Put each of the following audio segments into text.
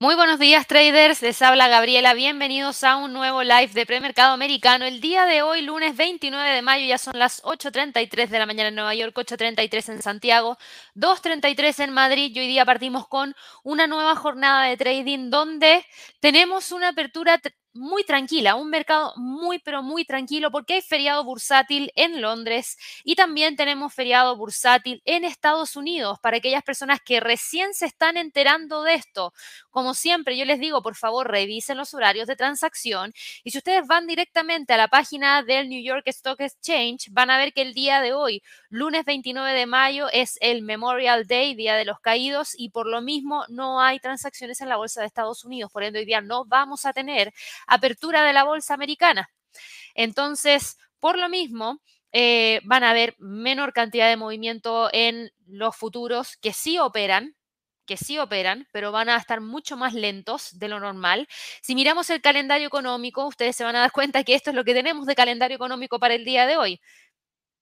Muy buenos días traders, les habla Gabriela, bienvenidos a un nuevo live de premercado americano. El día de hoy, lunes 29 de mayo, ya son las 8.33 de la mañana en Nueva York, 8.33 en Santiago, 2.33 en Madrid y hoy día partimos con una nueva jornada de trading donde tenemos una apertura muy tranquila, un mercado muy, pero muy tranquilo porque hay feriado bursátil en Londres y también tenemos feriado bursátil en Estados Unidos para aquellas personas que recién se están enterando de esto. Como siempre, yo les digo, por favor, revisen los horarios de transacción y si ustedes van directamente a la página del New York Stock Exchange, van a ver que el día de hoy, lunes 29 de mayo, es el Memorial Day, Día de los Caídos, y por lo mismo no hay transacciones en la Bolsa de Estados Unidos. Por ende, hoy día no vamos a tener apertura de la bolsa americana. Entonces, por lo mismo, eh, van a haber menor cantidad de movimiento en los futuros que sí operan, que sí operan, pero van a estar mucho más lentos de lo normal. Si miramos el calendario económico, ustedes se van a dar cuenta que esto es lo que tenemos de calendario económico para el día de hoy.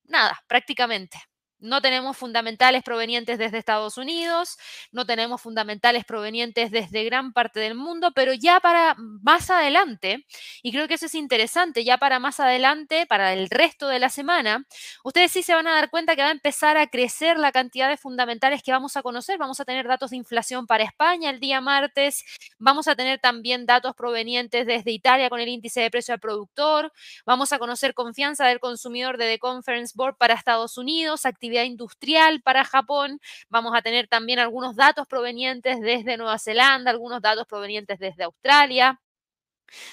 Nada, prácticamente. No tenemos fundamentales provenientes desde Estados Unidos, no tenemos fundamentales provenientes desde gran parte del mundo, pero ya para más adelante, y creo que eso es interesante, ya para más adelante, para el resto de la semana, ustedes sí se van a dar cuenta que va a empezar a crecer la cantidad de fundamentales que vamos a conocer. Vamos a tener datos de inflación para España el día martes, vamos a tener también datos provenientes desde Italia con el índice de precio al productor, vamos a conocer confianza del consumidor de The Conference Board para Estados Unidos, industrial para Japón. Vamos a tener también algunos datos provenientes desde Nueva Zelanda, algunos datos provenientes desde Australia.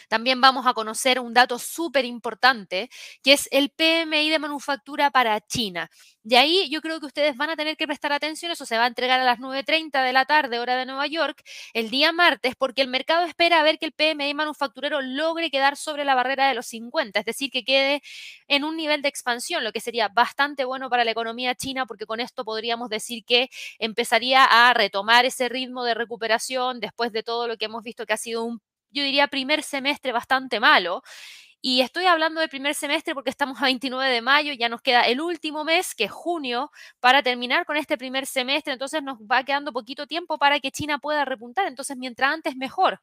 También vamos a conocer un dato súper importante, que es el PMI de manufactura para China. Y ahí yo creo que ustedes van a tener que prestar atención, eso se va a entregar a las 9.30 de la tarde, hora de Nueva York, el día martes, porque el mercado espera ver que el PMI manufacturero logre quedar sobre la barrera de los 50, es decir, que quede en un nivel de expansión, lo que sería bastante bueno para la economía china, porque con esto podríamos decir que empezaría a retomar ese ritmo de recuperación después de todo lo que hemos visto que ha sido un yo diría, primer semestre bastante malo. Y estoy hablando del primer semestre porque estamos a 29 de mayo, ya nos queda el último mes, que es junio, para terminar con este primer semestre. Entonces nos va quedando poquito tiempo para que China pueda repuntar. Entonces, mientras antes, mejor.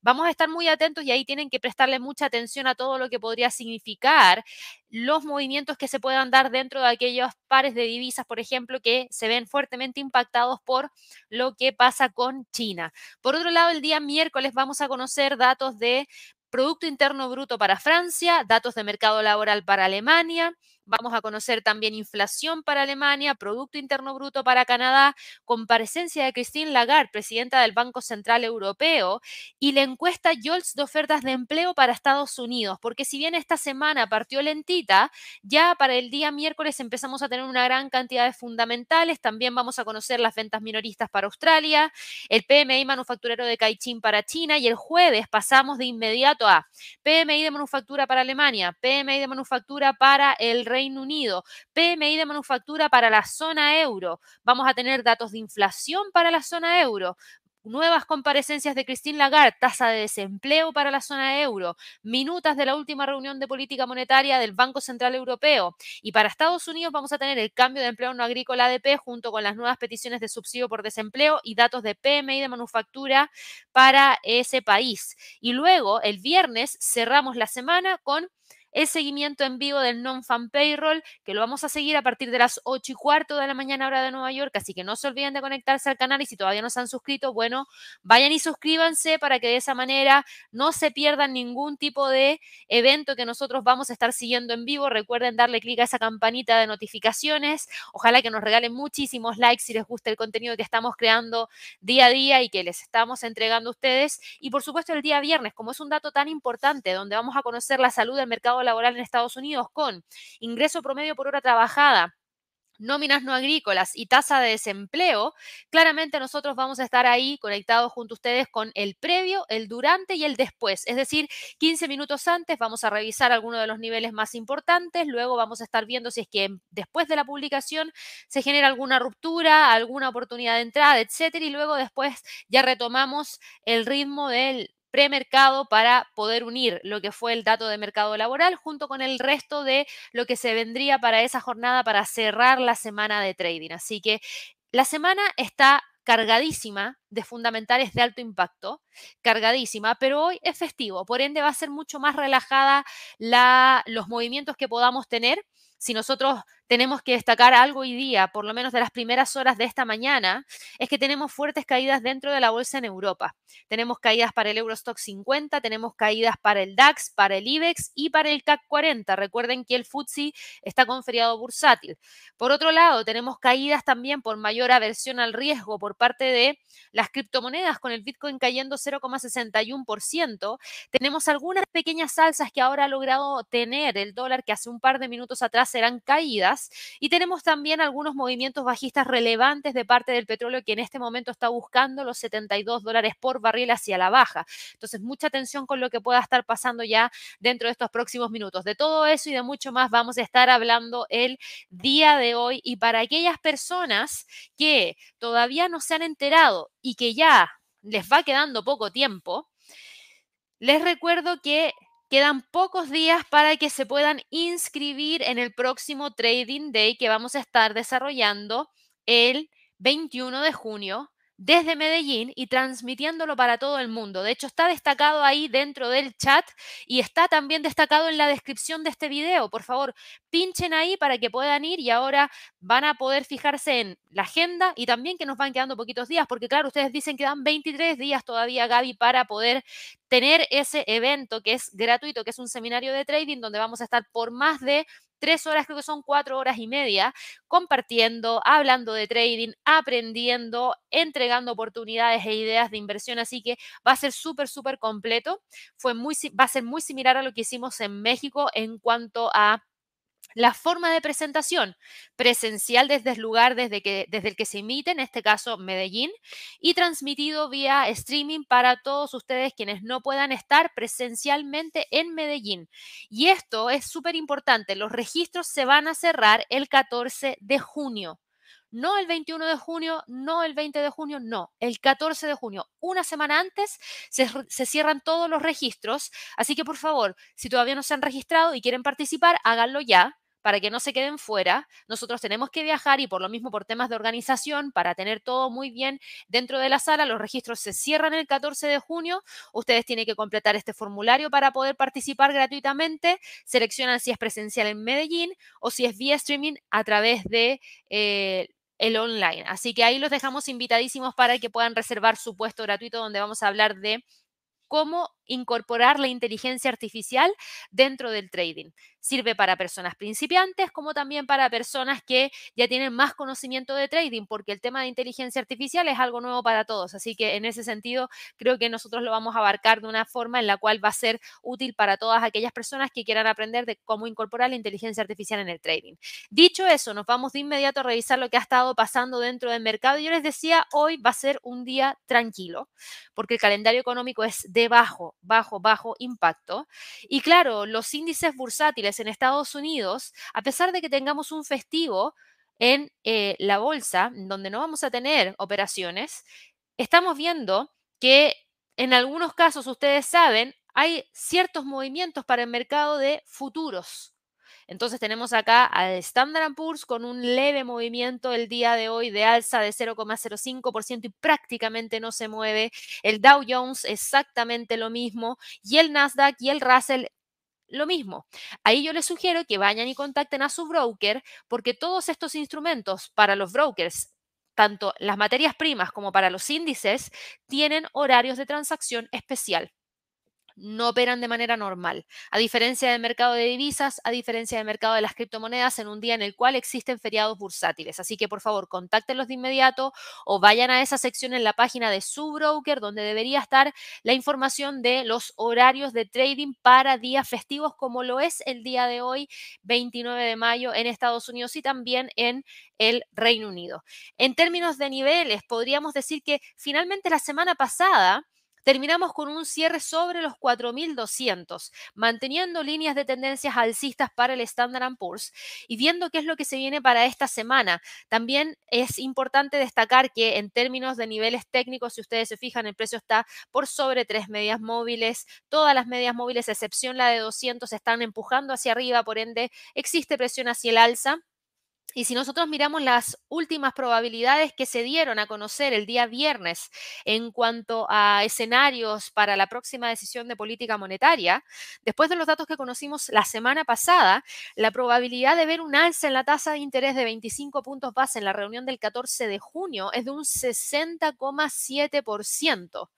Vamos a estar muy atentos y ahí tienen que prestarle mucha atención a todo lo que podría significar los movimientos que se puedan dar dentro de aquellos pares de divisas, por ejemplo, que se ven fuertemente impactados por lo que pasa con China. Por otro lado, el día miércoles vamos a conocer datos de Producto Interno Bruto para Francia, datos de mercado laboral para Alemania, Vamos a conocer también inflación para Alemania, Producto Interno Bruto para Canadá, comparecencia de Christine Lagarde, presidenta del Banco Central Europeo, y la encuesta YOLTS de ofertas de empleo para Estados Unidos, porque si bien esta semana partió lentita, ya para el día miércoles empezamos a tener una gran cantidad de fundamentales, también vamos a conocer las ventas minoristas para Australia, el PMI manufacturero de Caixin para China, y el jueves pasamos de inmediato a PMI de manufactura para Alemania, PMI de manufactura para el Reino Unido, PMI de manufactura para la zona euro, vamos a tener datos de inflación para la zona euro, nuevas comparecencias de Christine Lagarde, tasa de desempleo para la zona euro, minutas de la última reunión de política monetaria del Banco Central Europeo. Y para Estados Unidos vamos a tener el cambio de empleo no agrícola ADP junto con las nuevas peticiones de subsidio por desempleo y datos de PMI de manufactura para ese país. Y luego, el viernes, cerramos la semana con el seguimiento en vivo del non-fan payroll, que lo vamos a seguir a partir de las 8 y cuarto de la mañana hora de Nueva York, así que no se olviden de conectarse al canal y si todavía no se han suscrito, bueno, vayan y suscríbanse para que de esa manera no se pierdan ningún tipo de evento que nosotros vamos a estar siguiendo en vivo. Recuerden darle clic a esa campanita de notificaciones. Ojalá que nos regalen muchísimos likes si les gusta el contenido que estamos creando día a día y que les estamos entregando a ustedes. Y por supuesto el día viernes, como es un dato tan importante, donde vamos a conocer la salud del mercado laboral en Estados Unidos con ingreso promedio por hora trabajada, nóminas no agrícolas y tasa de desempleo, claramente nosotros vamos a estar ahí conectados junto a ustedes con el previo, el durante y el después. Es decir, 15 minutos antes vamos a revisar algunos de los niveles más importantes, luego vamos a estar viendo si es que después de la publicación se genera alguna ruptura, alguna oportunidad de entrada, etcétera, y luego después ya retomamos el ritmo del premercado para poder unir lo que fue el dato de mercado laboral junto con el resto de lo que se vendría para esa jornada para cerrar la semana de trading. Así que la semana está cargadísima de fundamentales de alto impacto, cargadísima, pero hoy es festivo, por ende va a ser mucho más relajada la, los movimientos que podamos tener si nosotros tenemos que destacar algo hoy día, por lo menos de las primeras horas de esta mañana, es que tenemos fuertes caídas dentro de la bolsa en Europa. Tenemos caídas para el Eurostock 50, tenemos caídas para el DAX, para el IBEX y para el CAC 40. Recuerden que el FTSE está con feriado bursátil. Por otro lado, tenemos caídas también por mayor aversión al riesgo por parte de las criptomonedas, con el Bitcoin cayendo 0,61%. Tenemos algunas pequeñas alzas que ahora ha logrado tener el dólar que hace un par de minutos atrás eran caídas. Y tenemos también algunos movimientos bajistas relevantes de parte del petróleo que en este momento está buscando los 72 dólares por barril hacia la baja. Entonces, mucha atención con lo que pueda estar pasando ya dentro de estos próximos minutos. De todo eso y de mucho más vamos a estar hablando el día de hoy. Y para aquellas personas que todavía no se han enterado y que ya les va quedando poco tiempo, les recuerdo que Quedan pocos días para que se puedan inscribir en el próximo Trading Day que vamos a estar desarrollando el 21 de junio desde Medellín y transmitiéndolo para todo el mundo. De hecho, está destacado ahí dentro del chat y está también destacado en la descripción de este video. Por favor, pinchen ahí para que puedan ir y ahora van a poder fijarse en la agenda y también que nos van quedando poquitos días, porque claro, ustedes dicen que dan 23 días todavía, Gaby, para poder tener ese evento que es gratuito, que es un seminario de trading donde vamos a estar por más de tres horas, creo que son cuatro horas y media, compartiendo, hablando de trading, aprendiendo, entregando oportunidades e ideas de inversión. Así que va a ser súper, súper completo. Fue muy, va a ser muy similar a lo que hicimos en México en cuanto a la forma de presentación presencial desde el lugar desde, que, desde el que se emite, en este caso Medellín, y transmitido vía streaming para todos ustedes quienes no puedan estar presencialmente en Medellín. Y esto es súper importante, los registros se van a cerrar el 14 de junio. No el 21 de junio, no el 20 de junio, no, el 14 de junio. Una semana antes se, se, cierran todos los registros, así que por favor, si todavía no se han registrado y quieren participar, háganlo ya para que no se queden fuera. Nosotros tenemos que viajar y por lo mismo por temas de organización, para tener todo muy bien dentro de la sala, los registros se cierran el 14 de junio. Ustedes tienen que completar este formulario para poder participar gratuitamente. Seleccionan si es presencial en Medellín o si es vía streaming a través de... Eh, el online. Así que ahí los dejamos invitadísimos para que puedan reservar su puesto gratuito donde vamos a hablar de cómo incorporar la inteligencia artificial dentro del trading. Sirve para personas principiantes como también para personas que ya tienen más conocimiento de trading, porque el tema de inteligencia artificial es algo nuevo para todos. Así que en ese sentido, creo que nosotros lo vamos a abarcar de una forma en la cual va a ser útil para todas aquellas personas que quieran aprender de cómo incorporar la inteligencia artificial en el trading. Dicho eso, nos vamos de inmediato a revisar lo que ha estado pasando dentro del mercado. Yo les decía, hoy va a ser un día tranquilo, porque el calendario económico es de bajo, bajo, impacto. Y claro, los índices bursátiles en Estados Unidos, a pesar de que tengamos un festivo en eh, la bolsa, donde no vamos a tener operaciones, estamos viendo que en algunos casos, ustedes saben, hay ciertos movimientos para el mercado de futuros. Entonces tenemos acá al Standard Poor's con un leve movimiento el día de hoy de alza de 0,05% y prácticamente no se mueve. El Dow Jones exactamente lo mismo y el Nasdaq y el Russell lo mismo. Ahí yo les sugiero que vayan y contacten a su broker porque todos estos instrumentos para los brokers tanto las materias primas como para los índices, tienen horarios de transacción especial no operan de manera normal, a diferencia del mercado de divisas, a diferencia del mercado de las criptomonedas, en un día en el cual existen feriados bursátiles. Así que por favor, contáctenlos de inmediato o vayan a esa sección en la página de su broker donde debería estar la información de los horarios de trading para días festivos, como lo es el día de hoy, 29 de mayo, en Estados Unidos y también en el Reino Unido. En términos de niveles, podríamos decir que finalmente la semana pasada, terminamos con un cierre sobre los 4.200, manteniendo líneas de tendencias alcistas para el Standard Poor's y viendo qué es lo que se viene para esta semana. También es importante destacar que en términos de niveles técnicos, si ustedes se fijan, el precio está por sobre tres medias móviles. Todas las medias móviles, excepción la de 200, están empujando hacia arriba, por ende existe presión hacia el alza Y si nosotros miramos las últimas probabilidades que se dieron a conocer el día viernes en cuanto a escenarios para la próxima decisión de política monetaria, después de los datos que conocimos la semana pasada, la probabilidad de ver un alza en la tasa de interés de 25 puntos base en la reunión del 14 de junio es de un 60,7%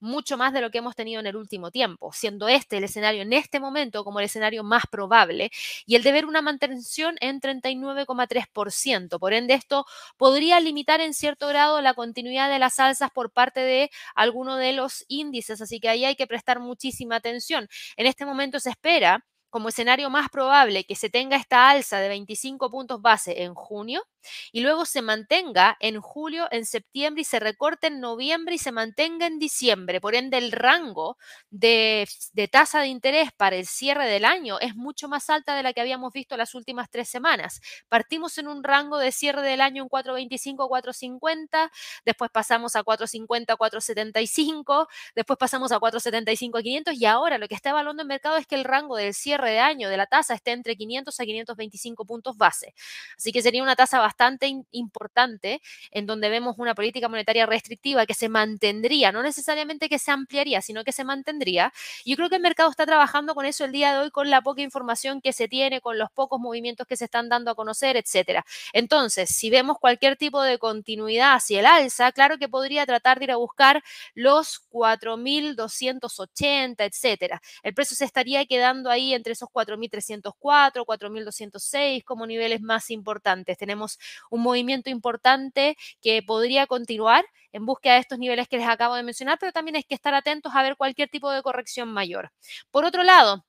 mucho más de lo que hemos tenido en el último tiempo, siendo este el escenario en este momento como el escenario más probable y el de ver una mantención en 39,3%. Por ende, esto podría limitar en cierto grado la continuidad de las alzas por parte de alguno de los índices, así que ahí hay que prestar muchísima atención. En este momento se espera como escenario más probable que se tenga esta alza de 25 puntos base en junio y luego se mantenga en julio, en septiembre y se recorte en noviembre y se mantenga en diciembre. Por ende, el rango de, tasa de interés para el cierre del año es mucho más alta de la que habíamos visto las últimas tres semanas. Partimos en un rango de cierre del año en 4.25, 4.50, después pasamos a 4.50, 4.75, después pasamos a 4.75 500 y ahora lo que está evaluando el mercado es que el rango del cierre de año de la tasa esté entre 500 a 525 puntos base. Así que sería una tasa bastante importante en donde vemos una política monetaria restrictiva que se mantendría, no necesariamente que se ampliaría, sino que se mantendría. Yo creo que el mercado está trabajando con eso el día de hoy, con la poca información que se tiene, con los pocos movimientos que se están dando a conocer, etcétera. Entonces, si vemos cualquier tipo de continuidad hacia el alza, claro que podría tratar de ir a buscar los 4.280, etcétera. El precio se estaría quedando ahí entre esos 4.304, 4.206 como niveles más importantes. Tenemos un movimiento importante que podría continuar en búsqueda de estos niveles que les acabo de mencionar, pero también hay que estar atentos a ver cualquier tipo de corrección mayor. Por otro lado,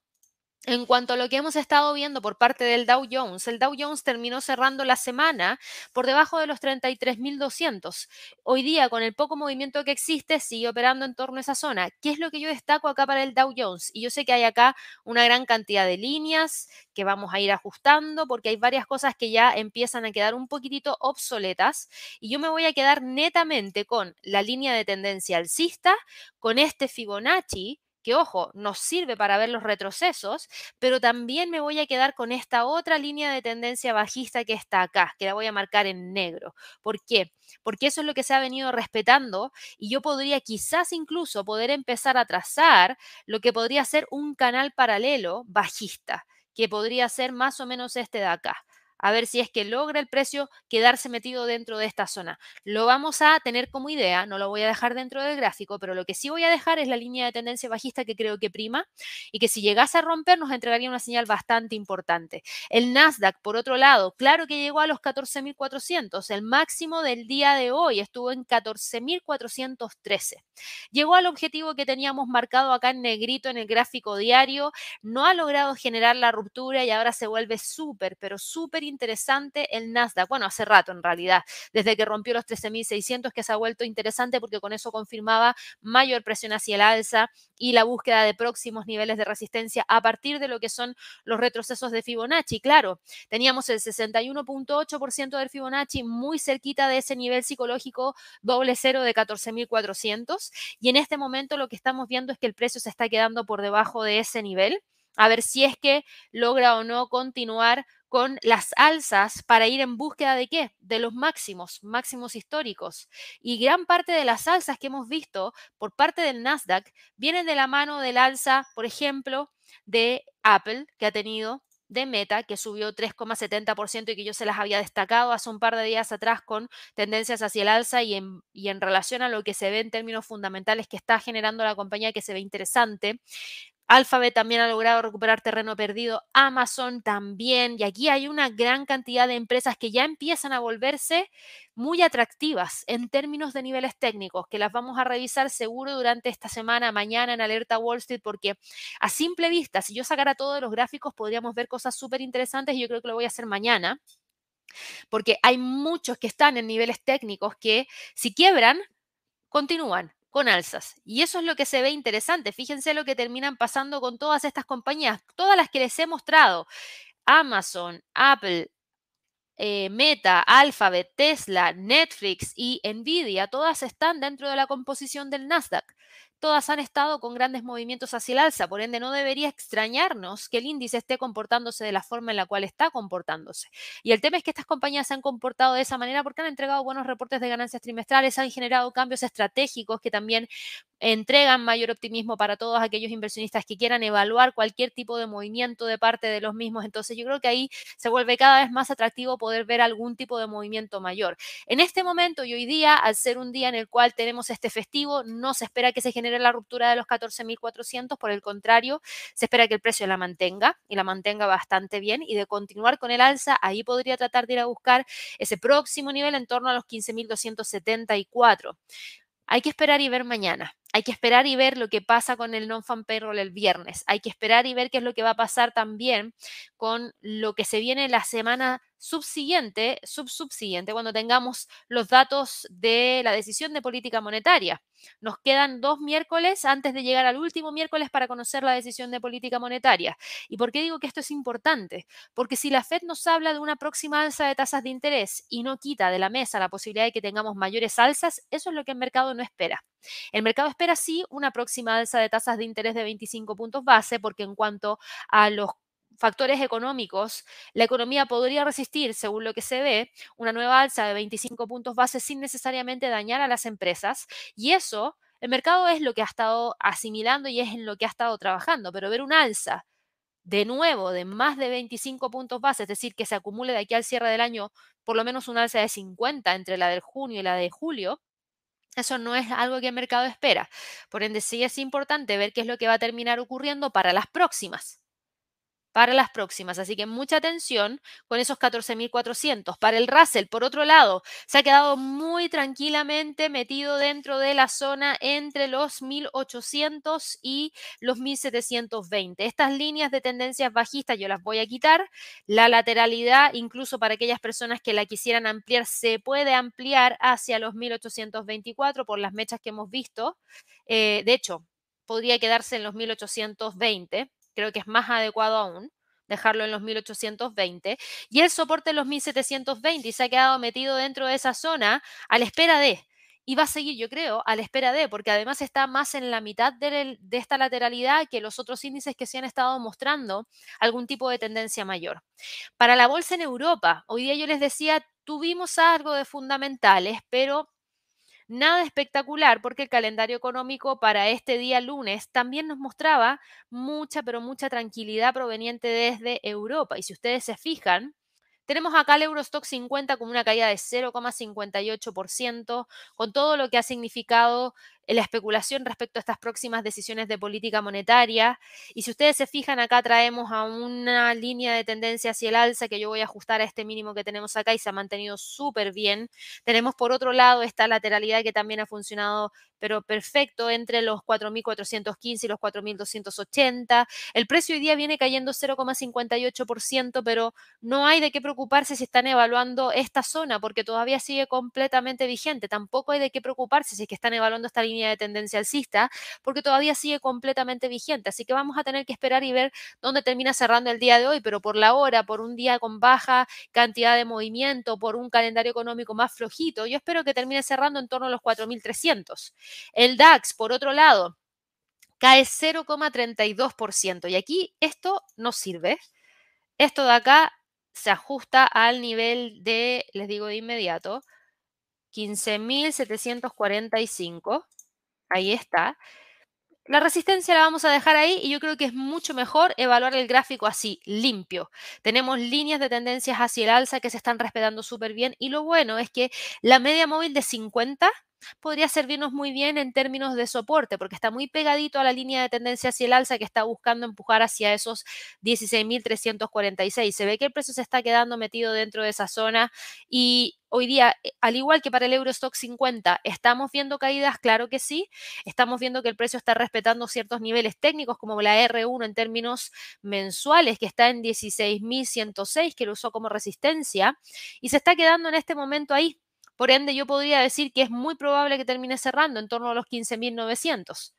en cuanto a lo que hemos estado viendo por parte del Dow Jones, el Dow Jones terminó cerrando la semana por debajo de los 33.200. Hoy día, con el poco movimiento que existe, sigue operando en torno a esa zona. ¿Qué es lo que yo destaco acá para el Dow Jones? Y yo sé que hay acá una gran cantidad de líneas que vamos a ir ajustando porque hay varias cosas que ya empiezan a quedar un poquitito obsoletas y yo me voy a quedar netamente con la línea de tendencia alcista, con este Fibonacci que ojo, nos sirve para ver los retrocesos, pero también me voy a quedar con esta otra línea de tendencia bajista que está acá, que la voy a marcar en negro. ¿Por qué? Porque eso es lo que se ha venido respetando y yo podría quizás incluso poder empezar a trazar lo que podría ser un canal paralelo bajista, que podría ser más o menos este de acá a ver si es que logra el precio quedarse metido dentro de esta zona. Lo vamos a tener como idea, no lo voy a dejar dentro del gráfico, pero lo que sí voy a dejar es la línea de tendencia bajista que creo que prima y que si llegase a romper nos entregaría una señal bastante importante. El Nasdaq, por otro lado, claro que llegó a los 14.400, el máximo del día de hoy estuvo en 14.413. Llegó al objetivo que teníamos marcado acá en negrito en el gráfico diario, no ha logrado generar la ruptura y ahora se vuelve súper, pero súper interesante el Nasdaq. Bueno, hace rato en realidad, desde que rompió los 13.600, que se ha vuelto interesante porque con eso confirmaba mayor presión hacia el alza y la búsqueda de próximos niveles de resistencia a partir de lo que son los retrocesos de Fibonacci. Claro, teníamos el 61.8% del Fibonacci muy cerquita de ese nivel psicológico doble cero de 14.400 y en este momento lo que estamos viendo es que el precio se está quedando por debajo de ese nivel a ver si es que logra o no continuar con las alzas para ir en búsqueda de qué? De los máximos, máximos históricos. Y gran parte de las alzas que hemos visto por parte del Nasdaq vienen de la mano del alza, por ejemplo, de Apple, que ha tenido de Meta, que subió 3,70% y que yo se las había destacado hace un par de días atrás con tendencias hacia el alza y en, y en relación a lo que se ve en términos fundamentales que está generando la compañía que se ve interesante. Alphabet también ha logrado recuperar terreno perdido, Amazon también, y aquí hay una gran cantidad de empresas que ya empiezan a volverse muy atractivas en términos de niveles técnicos, que las vamos a revisar seguro durante esta semana, mañana en Alerta Wall Street, porque a simple vista, si yo sacara todos los gráficos, podríamos ver cosas súper interesantes y yo creo que lo voy a hacer mañana porque hay muchos que están en niveles técnicos que si quiebran, continúan con alzas. Y eso es lo que se ve interesante. Fíjense lo que terminan pasando con todas estas compañías, todas las que les he mostrado. Amazon, Apple, eh, Meta, Alphabet, Tesla, Netflix y Nvidia, todas están dentro de la composición del Nasdaq. Todas han estado con grandes movimientos hacia el alza, por ende no debería extrañarnos que el índice esté comportándose de la forma en la cual está comportándose. Y el tema es que estas compañías se han comportado de esa manera porque han entregado buenos reportes de ganancias trimestrales, han generado cambios estratégicos que también entregan mayor optimismo para todos aquellos inversionistas que quieran evaluar cualquier tipo de movimiento de parte de los mismos. Entonces yo creo que ahí se vuelve cada vez más atractivo poder ver algún tipo de movimiento mayor. En este momento y hoy día, al ser un día en el cual tenemos este festivo, no se espera que se genere la ruptura de los 14.400, por el contrario, se espera que el precio la mantenga y la mantenga bastante bien y de continuar con el alza, ahí podría tratar de ir a buscar ese próximo nivel en torno a los 15.274. Hay que esperar y ver mañana. Hay que esperar y ver lo que pasa con el non-fan payroll el viernes. Hay que esperar y ver qué es lo que va a pasar también con lo que se viene la semana subsiguiente, subsubsiguiente, cuando tengamos los datos de la decisión de política monetaria. Nos quedan dos miércoles antes de llegar al último miércoles para conocer la decisión de política monetaria. ¿Y por qué digo que esto es importante? Porque si la Fed nos habla de una próxima alza de tasas de interés y no quita de la mesa la posibilidad de que tengamos mayores alzas, eso es lo que el mercado no espera. El mercado espera sí una próxima alza de tasas de interés de 25 puntos base, porque en cuanto a los factores económicos, la economía podría resistir, según lo que se ve, una nueva alza de 25 puntos base sin necesariamente dañar a las empresas. Y eso, el mercado es lo que ha estado asimilando y es en lo que ha estado trabajando, pero ver una alza de nuevo de más de 25 puntos base, es decir, que se acumule de aquí al cierre del año por lo menos una alza de 50 entre la del junio y la de julio, eso no es algo que el mercado espera. Por ende, sí es importante ver qué es lo que va a terminar ocurriendo para las próximas para las próximas. Así que mucha atención con esos 14.400. Para el Russell, por otro lado, se ha quedado muy tranquilamente metido dentro de la zona entre los 1.800 y los 1.720. Estas líneas de tendencias bajistas yo las voy a quitar. La lateralidad, incluso para aquellas personas que la quisieran ampliar, se puede ampliar hacia los 1.824 por las mechas que hemos visto. Eh, de hecho, podría quedarse en los 1820 creo que es más adecuado aún dejarlo en los 1820, y el soporte en los 1720 y se ha quedado metido dentro de esa zona a la espera de, y va a seguir, yo creo, a la espera de, porque además está más en la mitad de, de, esta lateralidad que los otros índices que se han estado mostrando algún tipo de tendencia mayor. Para la bolsa en Europa, hoy día yo les decía, tuvimos algo de fundamentales, pero Nada espectacular porque el calendario económico para este día lunes también nos mostraba mucha, pero mucha tranquilidad proveniente desde Europa. Y si ustedes se fijan, tenemos acá el Eurostock 50 con una caída de 0,58%, con todo lo que ha significado la especulación respecto a estas próximas decisiones de política monetaria. Y si ustedes se fijan, acá traemos a una línea de tendencia hacia el alza que yo voy a ajustar a este mínimo que tenemos acá y se ha mantenido súper bien. Tenemos por otro lado esta lateralidad que también ha funcionado pero perfecto entre los 4.415 y los 4.280. El precio hoy día viene cayendo 0,58%, pero no hay de qué preocuparse si están evaluando esta zona, porque todavía sigue completamente vigente. Tampoco hay de qué preocuparse si es que están evaluando esta línea de tendencia alcista, porque todavía sigue completamente vigente. Así que vamos a tener que esperar y ver dónde termina cerrando el día de hoy, pero por la hora, por un día con baja cantidad de movimiento, por un calendario económico más flojito, yo espero que termine cerrando en torno a los 4.300. El DAX, por otro lado, cae 0,32%. Y aquí esto no sirve. Esto de acá se ajusta al nivel de, les digo de inmediato, 15.745. Ahí está. La resistencia la vamos a dejar ahí y yo creo que es mucho mejor evaluar el gráfico así, limpio. Tenemos líneas de tendencias hacia el alza que se están respetando súper bien y lo bueno es que la media móvil de 50 podría servirnos muy bien en términos de soporte, porque está muy pegadito a la línea de tendencia hacia el alza que está buscando empujar hacia esos 16.346. Se ve que el precio se está quedando metido dentro de esa zona y hoy día, eh, al igual que para el Eurostock 50, ¿estamos viendo caídas? Claro que sí. Estamos viendo que el precio está respetando ciertos niveles técnicos, como la R1 en términos mensuales, que está en 16.106, que lo usó como resistencia, y se está quedando en este momento ahí. Por ende, yo podría decir que es muy probable que termine cerrando en torno a los 15.900.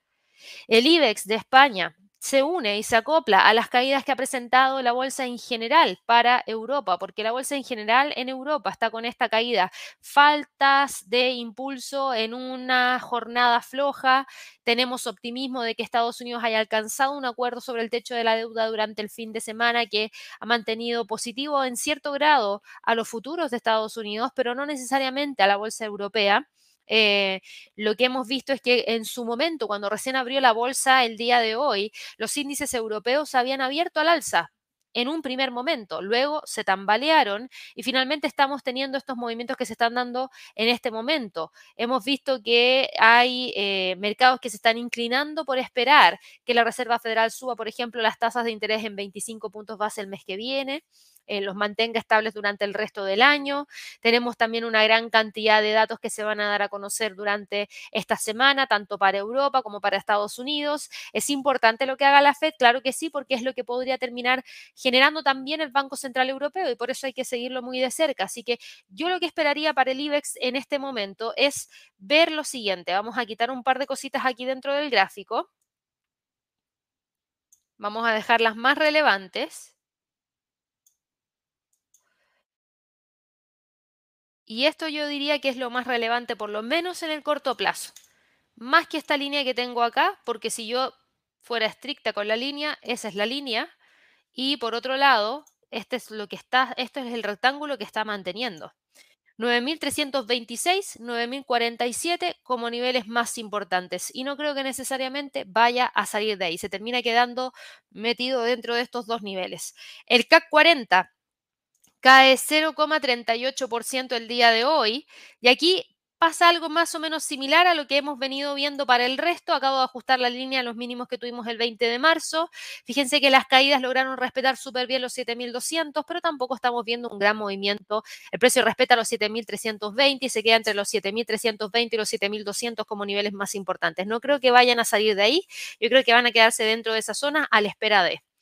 El IBEX de España se une y se acopla a las caídas que ha presentado la bolsa en general para Europa, porque la bolsa en general en Europa está con esta caída, faltas de impulso en una jornada floja, tenemos optimismo de que Estados Unidos haya alcanzado un acuerdo sobre el techo de la deuda durante el fin de semana que ha mantenido positivo en cierto grado a los futuros de Estados Unidos, pero no necesariamente a la bolsa europea. Eh, lo que hemos visto es que en su momento, cuando recién abrió la bolsa el día de hoy, los índices europeos habían abierto al alza en un primer momento, luego se tambalearon y finalmente estamos teniendo estos movimientos que se están dando en este momento. Hemos visto que hay eh, mercados que se están inclinando por esperar que la Reserva Federal suba, por ejemplo, las tasas de interés en 25 puntos base el mes que viene. Eh, los mantenga estables durante el resto del año. Tenemos también una gran cantidad de datos que se van a dar a conocer durante esta semana, tanto para Europa como para Estados Unidos. ¿Es importante lo que haga la Fed? Claro que sí, porque es lo que podría terminar generando también el Banco Central Europeo y por eso hay que seguirlo muy de cerca. Así que yo lo que esperaría para el IBEX en este momento es ver lo siguiente. Vamos a quitar un par de cositas aquí dentro del gráfico. Vamos a dejar las más relevantes. Y esto yo diría que es lo más relevante, por lo menos en el corto plazo. Más que esta línea que tengo acá, porque si yo fuera estricta con la línea, esa es la línea. Y por otro lado, este es lo que está, esto es el rectángulo que está manteniendo. 9.326, 9.047 como niveles más importantes. Y no creo que necesariamente vaya a salir de ahí. Se termina quedando metido dentro de estos dos niveles. El CAC 40 cae 0,38% el día de hoy. Y aquí pasa algo más o menos similar a lo que hemos venido viendo para el resto. Acabo de ajustar la línea a los mínimos que tuvimos el 20 de marzo. Fíjense que las caídas lograron respetar súper bien los 7.200, pero tampoco estamos viendo un gran movimiento. El precio respeta los 7.320 y se queda entre los 7.320 y los 7.200 como niveles más importantes. No creo que vayan a salir de ahí. Yo creo que van a quedarse dentro de esa zona a la espera de.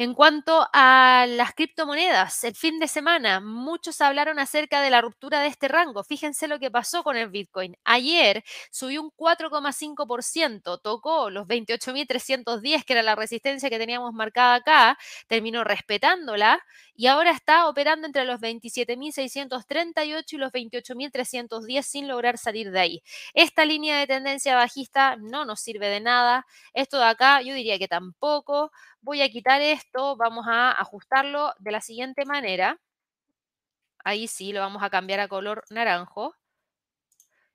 En cuanto a las criptomonedas, el fin de semana muchos hablaron acerca de la ruptura de este rango. Fíjense lo que pasó con el Bitcoin. Ayer subió un 4,5%, tocó los 28.310, que era la resistencia que teníamos marcada acá, terminó respetándola y ahora está operando entre los 27.638 y los 28.310 sin lograr salir de ahí. Esta línea de tendencia bajista no nos sirve de nada. Esto de acá yo diría que tampoco. Voy a quitar esto, vamos a ajustarlo de la siguiente manera. Ahí sí, lo vamos a cambiar a color naranjo.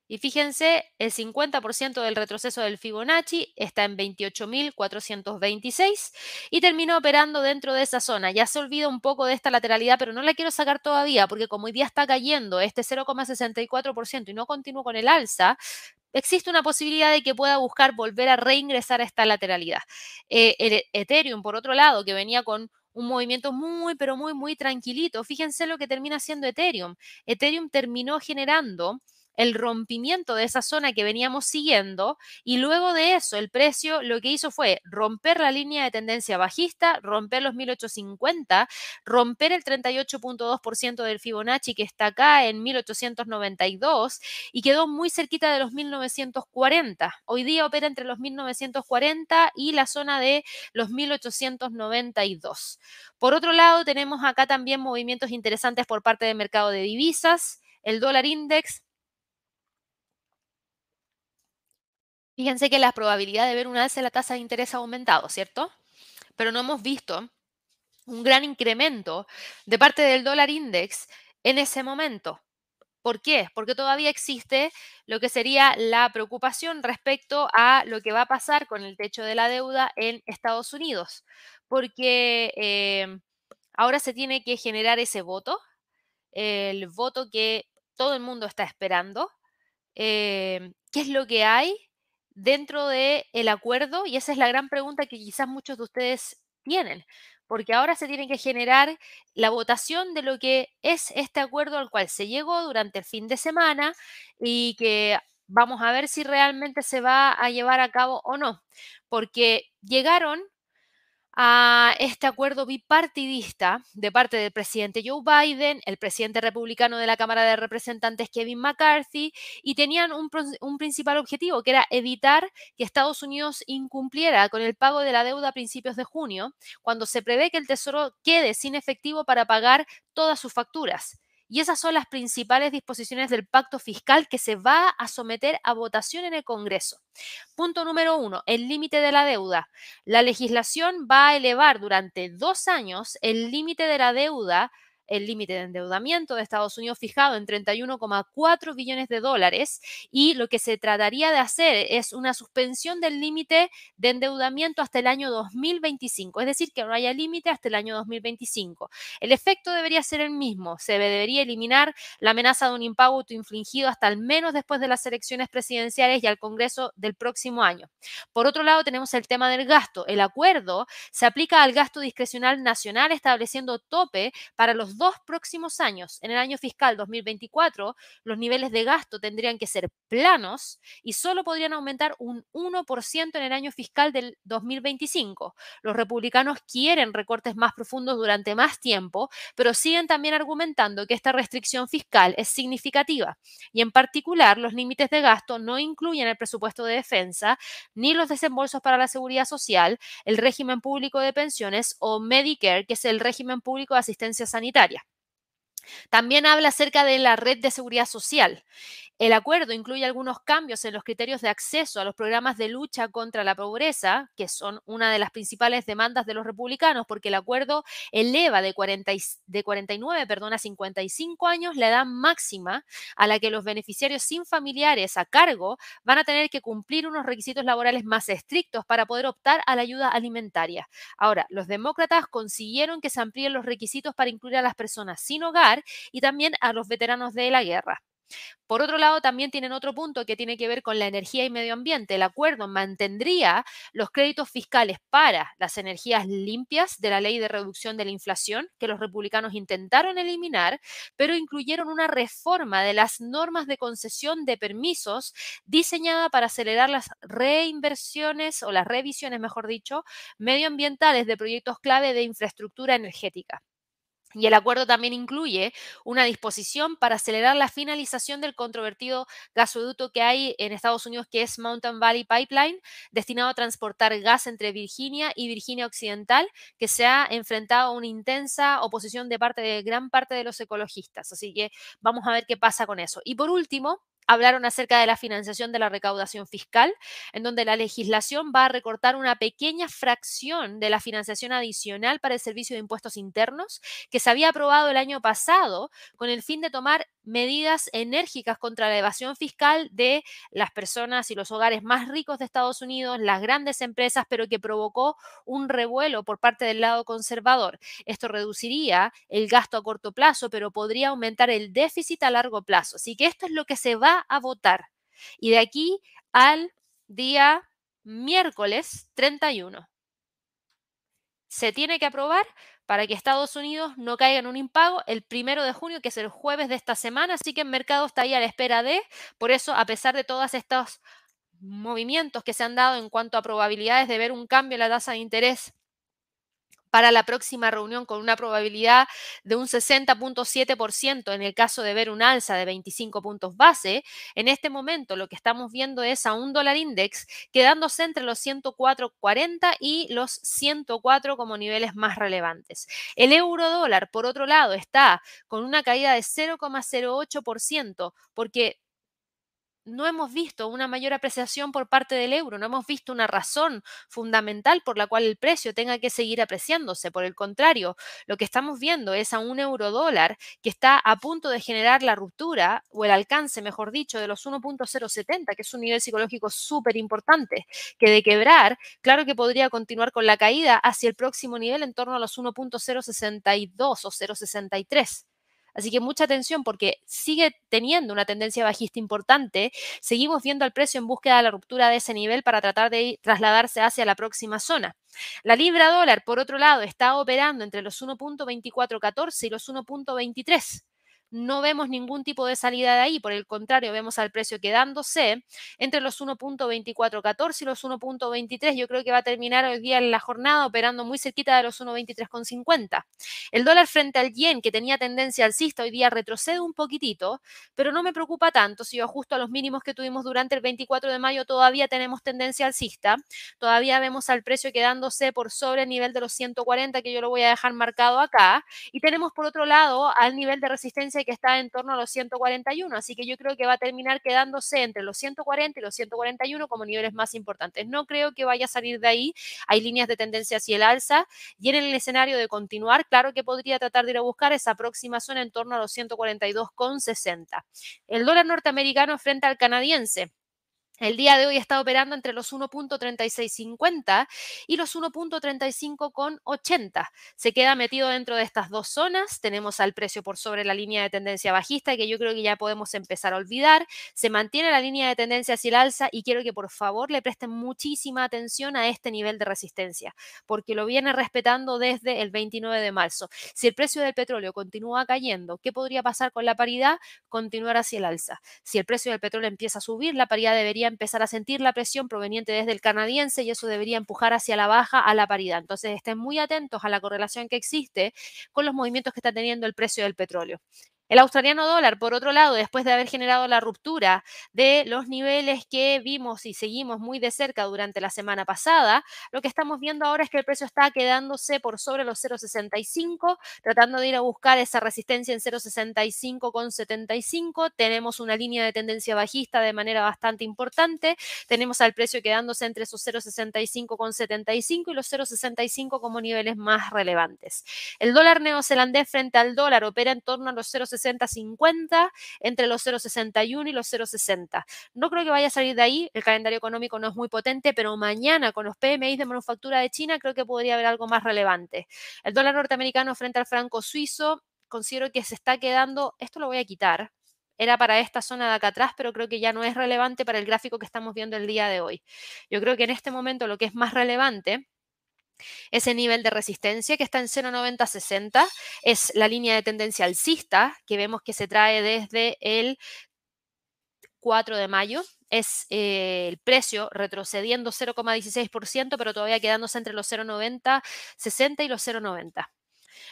Y fíjense, el 50% del retroceso del Fibonacci está en 28.426 y terminó operando dentro de esa zona. Ya se olvida un poco de esta lateralidad, pero no la quiero sacar todavía porque como hoy día está cayendo este 0,64% y no continúa con el alza, existe una posibilidad de que pueda buscar volver a reingresar a esta lateralidad. Eh, Ethereum, por otro lado, que venía con un movimiento muy, pero muy, muy tranquilito. Fíjense lo que termina haciendo Ethereum. Ethereum terminó generando el rompimiento de esa zona que veníamos siguiendo y luego de eso el precio lo que hizo fue romper la línea de tendencia bajista, romper los 1850, romper el 38.2% del Fibonacci que está acá en 1892 y quedó muy cerquita de los 1940. Hoy día opera entre los 1940 y la zona de los 1892. Por otro lado, tenemos acá también movimientos interesantes por parte del mercado de divisas. El dólar index Fíjense que la probabilidad de ver una alza de la tasa de interés ha aumentado, ¿cierto? Pero no hemos visto un gran incremento de parte del dólar index en ese momento. ¿Por qué? Porque todavía existe lo que sería la preocupación respecto a lo que va a pasar con el techo de la deuda en Estados Unidos, porque em, ahora se tiene que generar ese voto, el voto que todo el mundo está esperando. Em, ¿Qué es lo que hay? Dentro del el acuerdo? Y esa es la gran pregunta que quizás muchos de ustedes tienen, porque ahora se tiene que generar la votación de lo que es este acuerdo al cual se llegó durante el fin de semana y que vamos a ver si realmente se va a llevar a cabo o no, porque llegaron a este acuerdo bipartidista de parte del presidente Joe Biden, el presidente republicano de la Cámara de Representantes Kevin McCarthy, y tenían un, un, principal objetivo, que era evitar que Estados Unidos incumpliera con el pago de la deuda a principios de junio, cuando se prevé que el Tesoro quede sin efectivo para pagar todas sus facturas. Y esas son las principales disposiciones del pacto fiscal que se va a someter a votación en el Congreso. Punto número uno, el límite de la deuda. La legislación va a elevar durante dos años el límite de la deuda el límite de endeudamiento de Estados Unidos fijado en 31,4 billones de dólares y lo que se trataría de hacer es una suspensión del límite de endeudamiento hasta el año 2025, es decir, que no haya límite hasta el año 2025. El efecto debería ser el mismo, se debería eliminar la amenaza de un impago autoinfligido hasta al menos después de las elecciones presidenciales y al Congreso del próximo año. Por otro lado, tenemos el tema del gasto. El acuerdo se aplica al gasto discrecional nacional estableciendo tope para los dos próximos años, en el año fiscal 2024, los niveles de gasto tendrían que ser planos y solo podrían aumentar un 1% en el año fiscal del 2025. Los republicanos quieren recortes más profundos durante más tiempo, pero siguen también argumentando que esta restricción fiscal es significativa y en particular los límites de gasto no incluyen el presupuesto de defensa ni los desembolsos para la seguridad social, el régimen público de pensiones o Medicare, que es el régimen público de asistencia sanitaria. También habla acerca de la red de seguridad social. El acuerdo incluye algunos cambios en los criterios de acceso a los programas de lucha contra la pobreza, que son una de las principales demandas de los republicanos, porque el acuerdo eleva de, 40 de 49 perdón, a 55 años la edad máxima a la que los beneficiarios sin familiares a cargo van a tener que cumplir unos requisitos laborales más estrictos para poder optar a la ayuda alimentaria. Ahora, los demócratas consiguieron que se amplíen los requisitos para incluir a las personas sin hogar y también a los veteranos de la guerra. Por otro lado, también tienen otro punto que tiene que ver con la energía y medio ambiente. El acuerdo mantendría los créditos fiscales para las energías limpias de la ley de reducción de la inflación, que los republicanos intentaron eliminar, pero incluyeron una reforma de las normas de concesión de permisos diseñada para acelerar las reinversiones o las revisiones, mejor dicho, medioambientales de proyectos clave de infraestructura energética. Y el acuerdo también incluye una disposición para acelerar la finalización del controvertido gasoducto que hay en Estados Unidos, que es Mountain Valley Pipeline, destinado a transportar gas entre Virginia y Virginia Occidental, que se ha enfrentado a una intensa oposición de parte de gran parte de los ecologistas. Así que vamos a ver qué pasa con eso. Y por último, hablaron acerca de la financiación de la recaudación fiscal, en donde la legislación va a recortar una pequeña fracción de la financiación adicional para el servicio de impuestos internos que se había aprobado el año pasado con el fin de tomar medidas enérgicas contra la evasión fiscal de las personas y los hogares más ricos de Estados Unidos, las grandes empresas, pero que provocó un revuelo por parte del lado conservador. Esto reduciría el gasto a corto plazo, pero podría aumentar el déficit a largo plazo. Así que esto es lo que se va a votar. Y de aquí al día miércoles 31. Se tiene que aprobar para que Estados Unidos no caiga en un impago el primero de junio, que es el jueves de esta semana. Así que el mercado está ahí a la espera de, por eso, a pesar de todos estos movimientos que se han dado en cuanto a probabilidades de ver un cambio en la tasa de interés para la próxima reunión con una probabilidad de un 60.7% en el caso de ver un alza de 25 puntos base, en este momento lo que estamos viendo es a un dólar index quedándose entre los 104.40 y los 104 como niveles más relevantes. El euro dólar, por otro lado, está con una caída de 0,08% porque no hemos visto una mayor apreciación por parte del euro, no hemos visto una razón fundamental por la cual el precio tenga que seguir apreciándose. Por el contrario, lo que estamos viendo es a un euro dólar que está a punto de generar la ruptura o el alcance, mejor dicho, de los 1.070, que es un nivel psicológico súper importante, que de quebrar, claro que podría continuar con la caída hacia el próximo nivel en torno a los 1.062 o 0.63. Así que mucha atención porque sigue teniendo una tendencia bajista importante. Seguimos viendo al precio en búsqueda de la ruptura de ese nivel para tratar de trasladarse hacia la próxima zona. La libra dólar, por otro lado, está operando entre los 1.2414 y los 1.23. no vemos ningún tipo de salida de ahí, por el contrario, vemos al precio quedándose entre los 1.2414 y los 1.23. Yo creo que va a terminar hoy día en la jornada operando muy cerquita de los 1.23,50. El dólar frente al yen, que tenía tendencia alcista, hoy día retrocede un poquitito, pero no me preocupa tanto. Si yo ajusto a los mínimos que tuvimos durante el 24 de mayo, todavía tenemos tendencia alcista. Todavía vemos al precio quedándose por sobre el nivel de los 140, que yo lo voy a dejar marcado acá. Y tenemos por otro lado al nivel de resistencia que está en torno a los 141, así que yo creo que va a terminar quedándose entre los 140 y los 141 como niveles más importantes. No creo que vaya a salir de ahí, hay líneas de tendencia hacia el alza y en el escenario de continuar, claro que podría tratar de ir a buscar esa próxima zona en torno a los 142,60. El dólar norteamericano frente al canadiense. El día de hoy está operando entre los 1.3650 y los 1.3580. Se queda metido dentro de estas dos zonas. Tenemos al precio por sobre la línea de tendencia bajista, que yo creo que ya podemos empezar a olvidar. Se mantiene la línea de tendencia hacia el alza y quiero que por favor le presten muchísima atención a este nivel de resistencia, porque lo viene respetando desde el 29 de marzo. Si el precio del petróleo continúa cayendo, ¿qué podría pasar con la paridad? Continuar hacia el alza. Si el precio del petróleo empieza a subir, la paridad debería empezar a sentir la presión proveniente desde el canadiense y eso debería empujar hacia la baja a la paridad. Entonces estén muy atentos a la correlación que existe con los movimientos que está teniendo el precio del petróleo. El australiano dólar, por otro lado, después de haber generado la ruptura de los niveles que vimos y seguimos muy de cerca durante la semana pasada, lo que estamos viendo ahora es que el precio está quedándose por sobre los 0,65, tratando de ir a buscar esa resistencia en 0,65,75. Tenemos una línea de tendencia bajista de manera bastante importante. Tenemos al precio quedándose entre esos 0,65,75 y los 0,65 como niveles más relevantes. El dólar neozelandés frente al dólar opera en torno a los 0,65 60-50 entre los 0,61 y los 0,60. No creo que vaya a salir de ahí, el calendario económico no es muy potente, pero mañana con los PMI de manufactura de China creo que podría haber algo más relevante. El dólar norteamericano frente al franco suizo, considero que se está quedando, esto lo voy a quitar, era para esta zona de acá atrás, pero creo que ya no es relevante para el gráfico que estamos viendo el día de hoy. Yo creo que en este momento lo que es más relevante ese nivel de resistencia que está en 0,9060 es la línea de tendencia alcista que vemos que se trae desde el 4 de mayo. Es eh, el precio retrocediendo 0,16%, pero todavía quedándose entre los 0,9060 y los 0,90.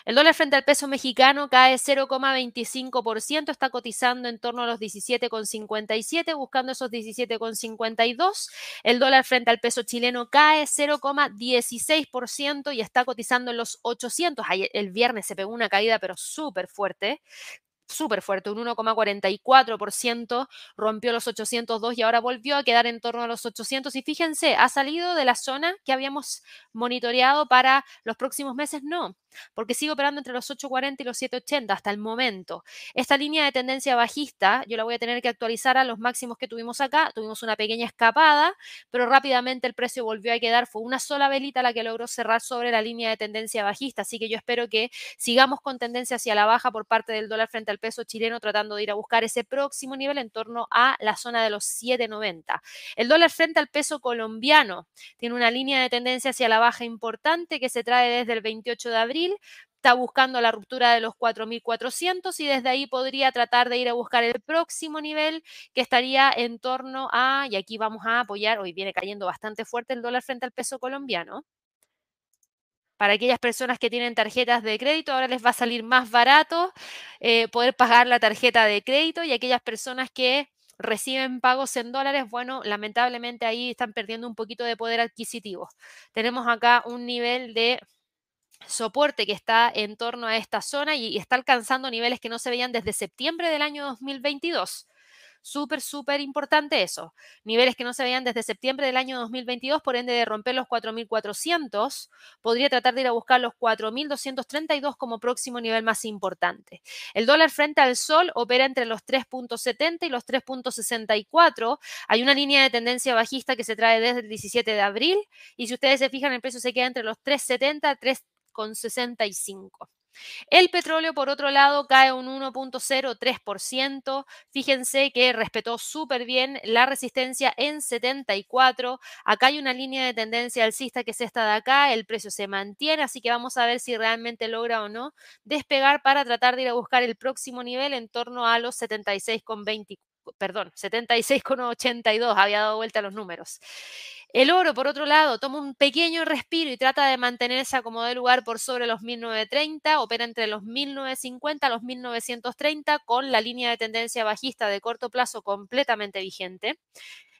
El dólar frente al peso mexicano cae 0,25%, está cotizando en torno a los 17,57, buscando esos 17,52. El dólar frente al peso chileno cae 0,16% y está cotizando en los 800. el viernes se pegó una caída, pero súper fuerte súper fuerte, un 1,44%, rompió los 802 y ahora volvió a quedar en torno a los 800. Y fíjense, ha salido de la zona que habíamos monitoreado para los próximos meses, no porque sigue operando entre los 8.40 y los 7.80 hasta el momento. Esta línea de tendencia bajista yo la voy a tener que actualizar a los máximos que tuvimos acá. Tuvimos una pequeña escapada, pero rápidamente el precio volvió a quedar. Fue una sola velita la que logró cerrar sobre la línea de tendencia bajista. Así que yo espero que sigamos con tendencia hacia la baja por parte del dólar frente al peso chileno, tratando de ir a buscar ese próximo nivel en torno a la zona de los 7.90. El dólar frente al peso colombiano tiene una línea de tendencia hacia la baja importante que se trae desde el 28 de abril está buscando la ruptura de los 4.400 y desde ahí podría tratar de ir a buscar el próximo nivel que estaría en torno a, y aquí vamos a apoyar, hoy viene cayendo bastante fuerte el dólar frente al peso colombiano. Para aquellas personas que tienen tarjetas de crédito, ahora les va a salir más barato eh, poder pagar la tarjeta de crédito y aquellas personas que reciben pagos en dólares, bueno, lamentablemente ahí están perdiendo un poquito de poder adquisitivo. Tenemos acá un nivel de soporte que está en torno a esta zona y, está alcanzando niveles que no se veían desde septiembre del año 2022. Súper, súper importante eso. Niveles que no se veían desde septiembre del año 2022, por ende de romper los 4.400, podría tratar de ir a buscar los 4.232 como próximo nivel más importante. El dólar frente al sol opera entre los 3.70 y los 3.64. Hay una línea de tendencia bajista que se trae desde el 17 de abril y si ustedes se fijan, el precio se queda entre los 3.70 y con 65. El petróleo, por otro lado, cae un 1.03%. Fíjense que respetó súper bien la resistencia en 74. Acá hay una línea de tendencia alcista que es esta de acá. El precio se mantiene, así que vamos a ver si realmente logra o no despegar para tratar de ir a buscar el próximo nivel en torno a los 76,24 perdón, 76,82, había dado vuelta a los números. El oro, por otro lado, toma un pequeño respiro y trata de mantenerse a como de lugar por sobre los 1930, opera entre los 1950 a los 1930 con la línea de tendencia bajista de corto plazo completamente vigente.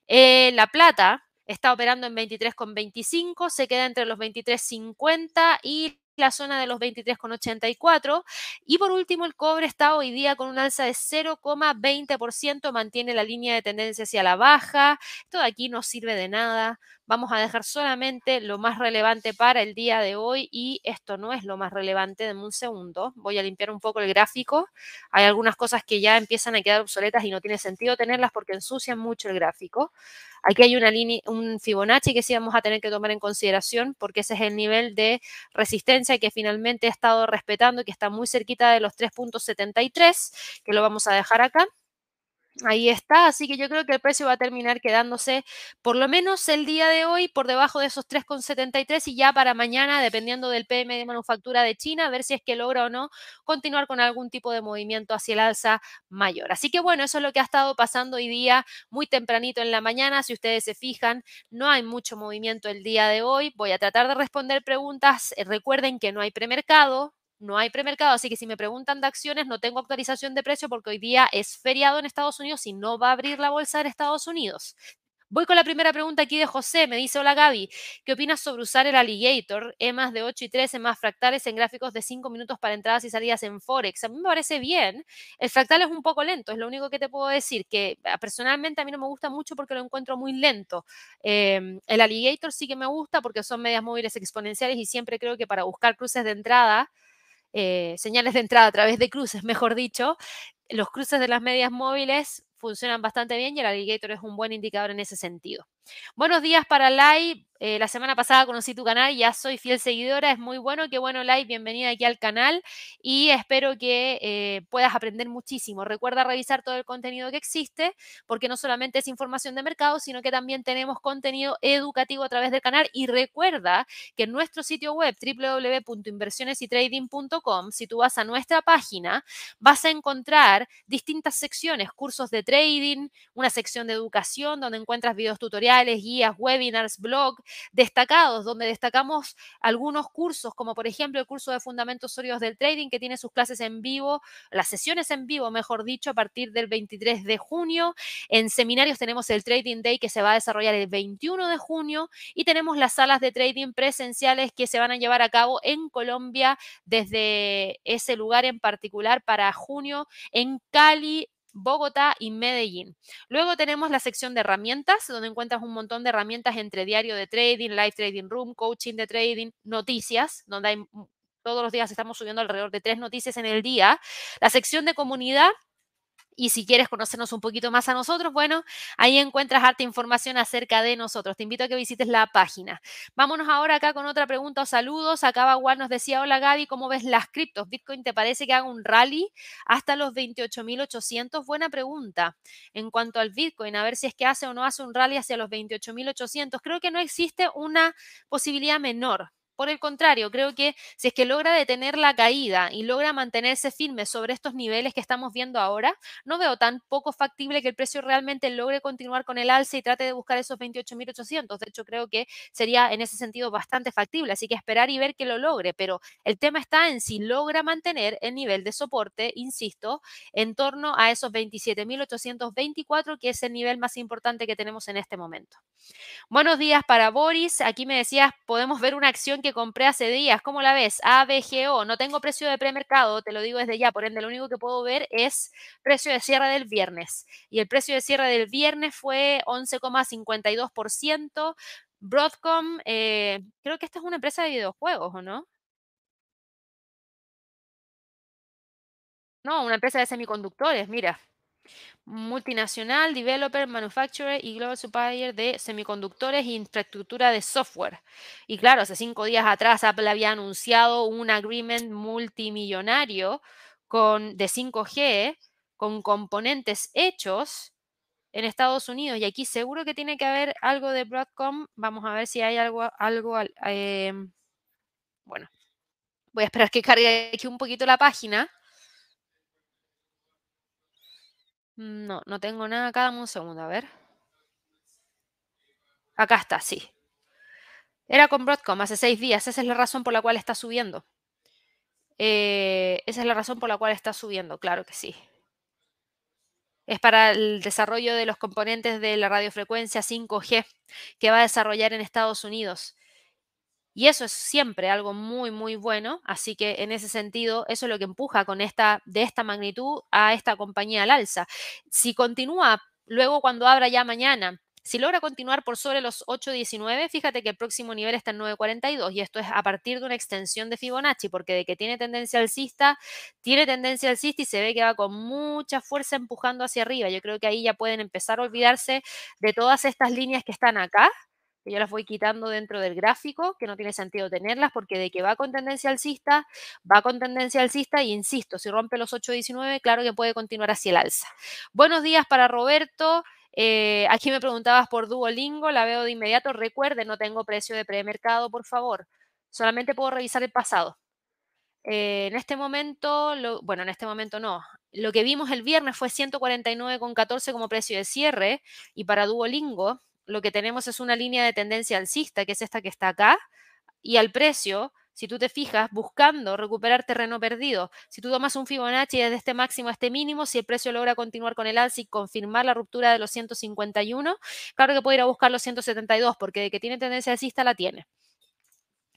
Eh, la plata está operando en 23,25, se queda entre los 23,50 y la zona de los 23,84. Y por último, el cobre está hoy día con un alza de 0,20%, mantiene la línea de tendencia hacia la baja. Esto de aquí no sirve de nada. Vamos a dejar solamente lo más relevante para el día de hoy y esto no es lo más relevante. Denme un segundo. Voy a limpiar un poco el gráfico. Hay algunas cosas que ya empiezan a quedar obsoletas y no tiene sentido tenerlas porque ensucian mucho el gráfico. Aquí hay una línea, un Fibonacci que sí vamos a tener que tomar en consideración porque ese es el nivel de resistencia que finalmente he estado respetando que está muy cerquita de los 3.73, que lo vamos a dejar acá. Ahí está, así que yo creo que el precio va a terminar quedándose por lo menos el día de hoy por debajo de esos 3,73 y ya para mañana, dependiendo del PM de manufactura de China, a ver si es que logra o no continuar con algún tipo de movimiento hacia el alza mayor. Así que bueno, eso es lo que ha estado pasando hoy día muy tempranito en la mañana. Si ustedes se fijan, no hay mucho movimiento el día de hoy. Voy a tratar de responder preguntas. Eh, recuerden que no hay premercado, no hay premercado, así que si me preguntan de acciones, no tengo actualización de precio porque hoy día es feriado en Estados Unidos y no va a abrir la bolsa en Estados Unidos. Voy con la primera pregunta aquí de José. Me dice, hola Gaby, ¿qué opinas sobre usar el Alligator, EMAS de 8 y 13 más fractales en gráficos de 5 minutos para entradas y salidas en Forex? A mí me parece bien. El fractal es un poco lento, es lo único que te puedo decir, que ah, personalmente a mí no me gusta mucho porque lo encuentro muy lento. Em, el Alligator sí que me gusta porque son medias móviles exponenciales y siempre creo que para buscar cruces de entrada, eh, señales de entrada a través de cruces, mejor dicho, los cruces de las medias móviles funcionan bastante bien y el Alligator es un buen indicador en ese sentido. Buenos días para Live. Eh, la semana pasada conocí tu canal, ya soy fiel seguidora, es muy bueno, qué bueno Live, bienvenida aquí al canal y espero que eh, puedas aprender muchísimo. Recuerda revisar todo el contenido que existe, porque no solamente es información de mercado, sino que también tenemos contenido educativo a través del canal y recuerda que en nuestro sitio web www.inversionesytrading.com, si tú vas a nuestra página, vas a encontrar distintas secciones, cursos de trading, una sección de educación donde encuentras videos tutoriales, guías, webinars, blog destacados, donde destacamos algunos cursos, como por ejemplo el curso de Fundamentos Sólidos del Trading, que tiene sus clases en vivo, las sesiones en vivo, mejor dicho, a partir del 23 de junio. En seminarios tenemos el Trading Day que se va a desarrollar el 21 de junio y tenemos las salas de trading presenciales que se van a llevar a cabo en Colombia desde ese lugar en particular para junio en Cali, Bogotá y Medellín. Luego tenemos la sección de herramientas, donde encuentras un montón de herramientas entre diario de trading, live trading room, coaching de trading, noticias, donde hay todos los días estamos subiendo alrededor de tres noticias en el día. La sección de comunidad, y si quieres conocernos un poquito más a nosotros, bueno, ahí encuentras harta información acerca de nosotros. Te invito a que visites la página. Vámonos ahora acá con otra pregunta o saludos. Acá Bagual nos decía, hola Gaby, ¿cómo ves las criptos? ¿Bitcoin te parece que haga un rally hasta los 28.800? Buena pregunta. En cuanto al Bitcoin, a ver si es que hace o no hace un rally hacia los 28.800. Creo que no existe una posibilidad menor por el contrario, creo que si es que logra detener la caída y logra mantenerse firme sobre estos niveles que estamos viendo ahora, no veo tan poco factible que el precio realmente logre continuar con el alza y trate de buscar esos 28.800. De hecho, creo que sería en ese sentido bastante factible. Así que esperar y ver que lo logre. Pero el tema está en si logra mantener el nivel de soporte, insisto, en torno a esos 27.824, que es el nivel más importante que tenemos en este momento. Buenos días para Boris. Aquí me decías, podemos ver una acción que compré hace días. ¿Cómo la ves? ABGO. No tengo precio de premercado, te lo digo desde ya. Por ende, lo único que puedo ver es precio de cierre del viernes. Y el precio de cierre del viernes fue 11,52%. Broadcom, eh, creo que esta es una empresa de videojuegos, ¿o no? No, una empresa de semiconductores, mira. Multinacional, developer, manufacturer y global supplier de semiconductores e infraestructura de software. Y claro, hace cinco días atrás Apple había anunciado un agreement multimillonario con, de 5G con componentes hechos en Estados Unidos. Y aquí seguro que tiene que haber algo de Broadcom. Vamos a ver si hay algo, algo em, bueno, voy a esperar que cargue aquí un poquito la página. No, no tengo nada acá, dame un segundo, a ver. Acá está, sí. Era con Broadcom hace seis días, esa es la razón por la cual está subiendo. Eh, esa es la razón por la cual está subiendo, claro que sí. Es para el desarrollo de los componentes de la radiofrecuencia 5G que va a desarrollar en Estados Unidos. Y eso es siempre algo muy, muy bueno. Así que en ese sentido, eso es lo que empuja con esta, de esta magnitud a esta compañía al alza. Si continúa luego cuando abra ya mañana, si logra continuar por sobre los 8.19, fíjate que el próximo nivel está en 9.42 y esto es a partir de una extensión de Fibonacci, porque de que tiene tendencia alcista, tiene tendencia alcista y se ve que va con mucha fuerza empujando hacia arriba. Yo creo que ahí ya pueden empezar a olvidarse de todas estas líneas que están acá, que yo las voy quitando dentro del gráfico, que no tiene sentido tenerlas, porque de que va con tendencia alcista, va con tendencia alcista y insisto, si rompe los 8.19, claro que puede continuar hacia el alza. Buenos días para Roberto. Eh, aquí me preguntabas por Duolingo, la veo de inmediato. Recuerde, no tengo precio de premercado, por favor. Solamente puedo revisar el pasado. Eh, en este momento, bueno, en este momento no. Lo que vimos el viernes fue 149,14 como precio de cierre y para Duolingo lo que tenemos es una línea de tendencia alcista, que es esta que está acá, y al precio, si tú te fijas, buscando recuperar terreno perdido. Si tú tomas un Fibonacci desde este máximo a este mínimo, si el precio logra continuar con el alza y confirmar la ruptura de los 151, claro que puede ir a buscar los 172, porque de que tiene tendencia alcista la tiene.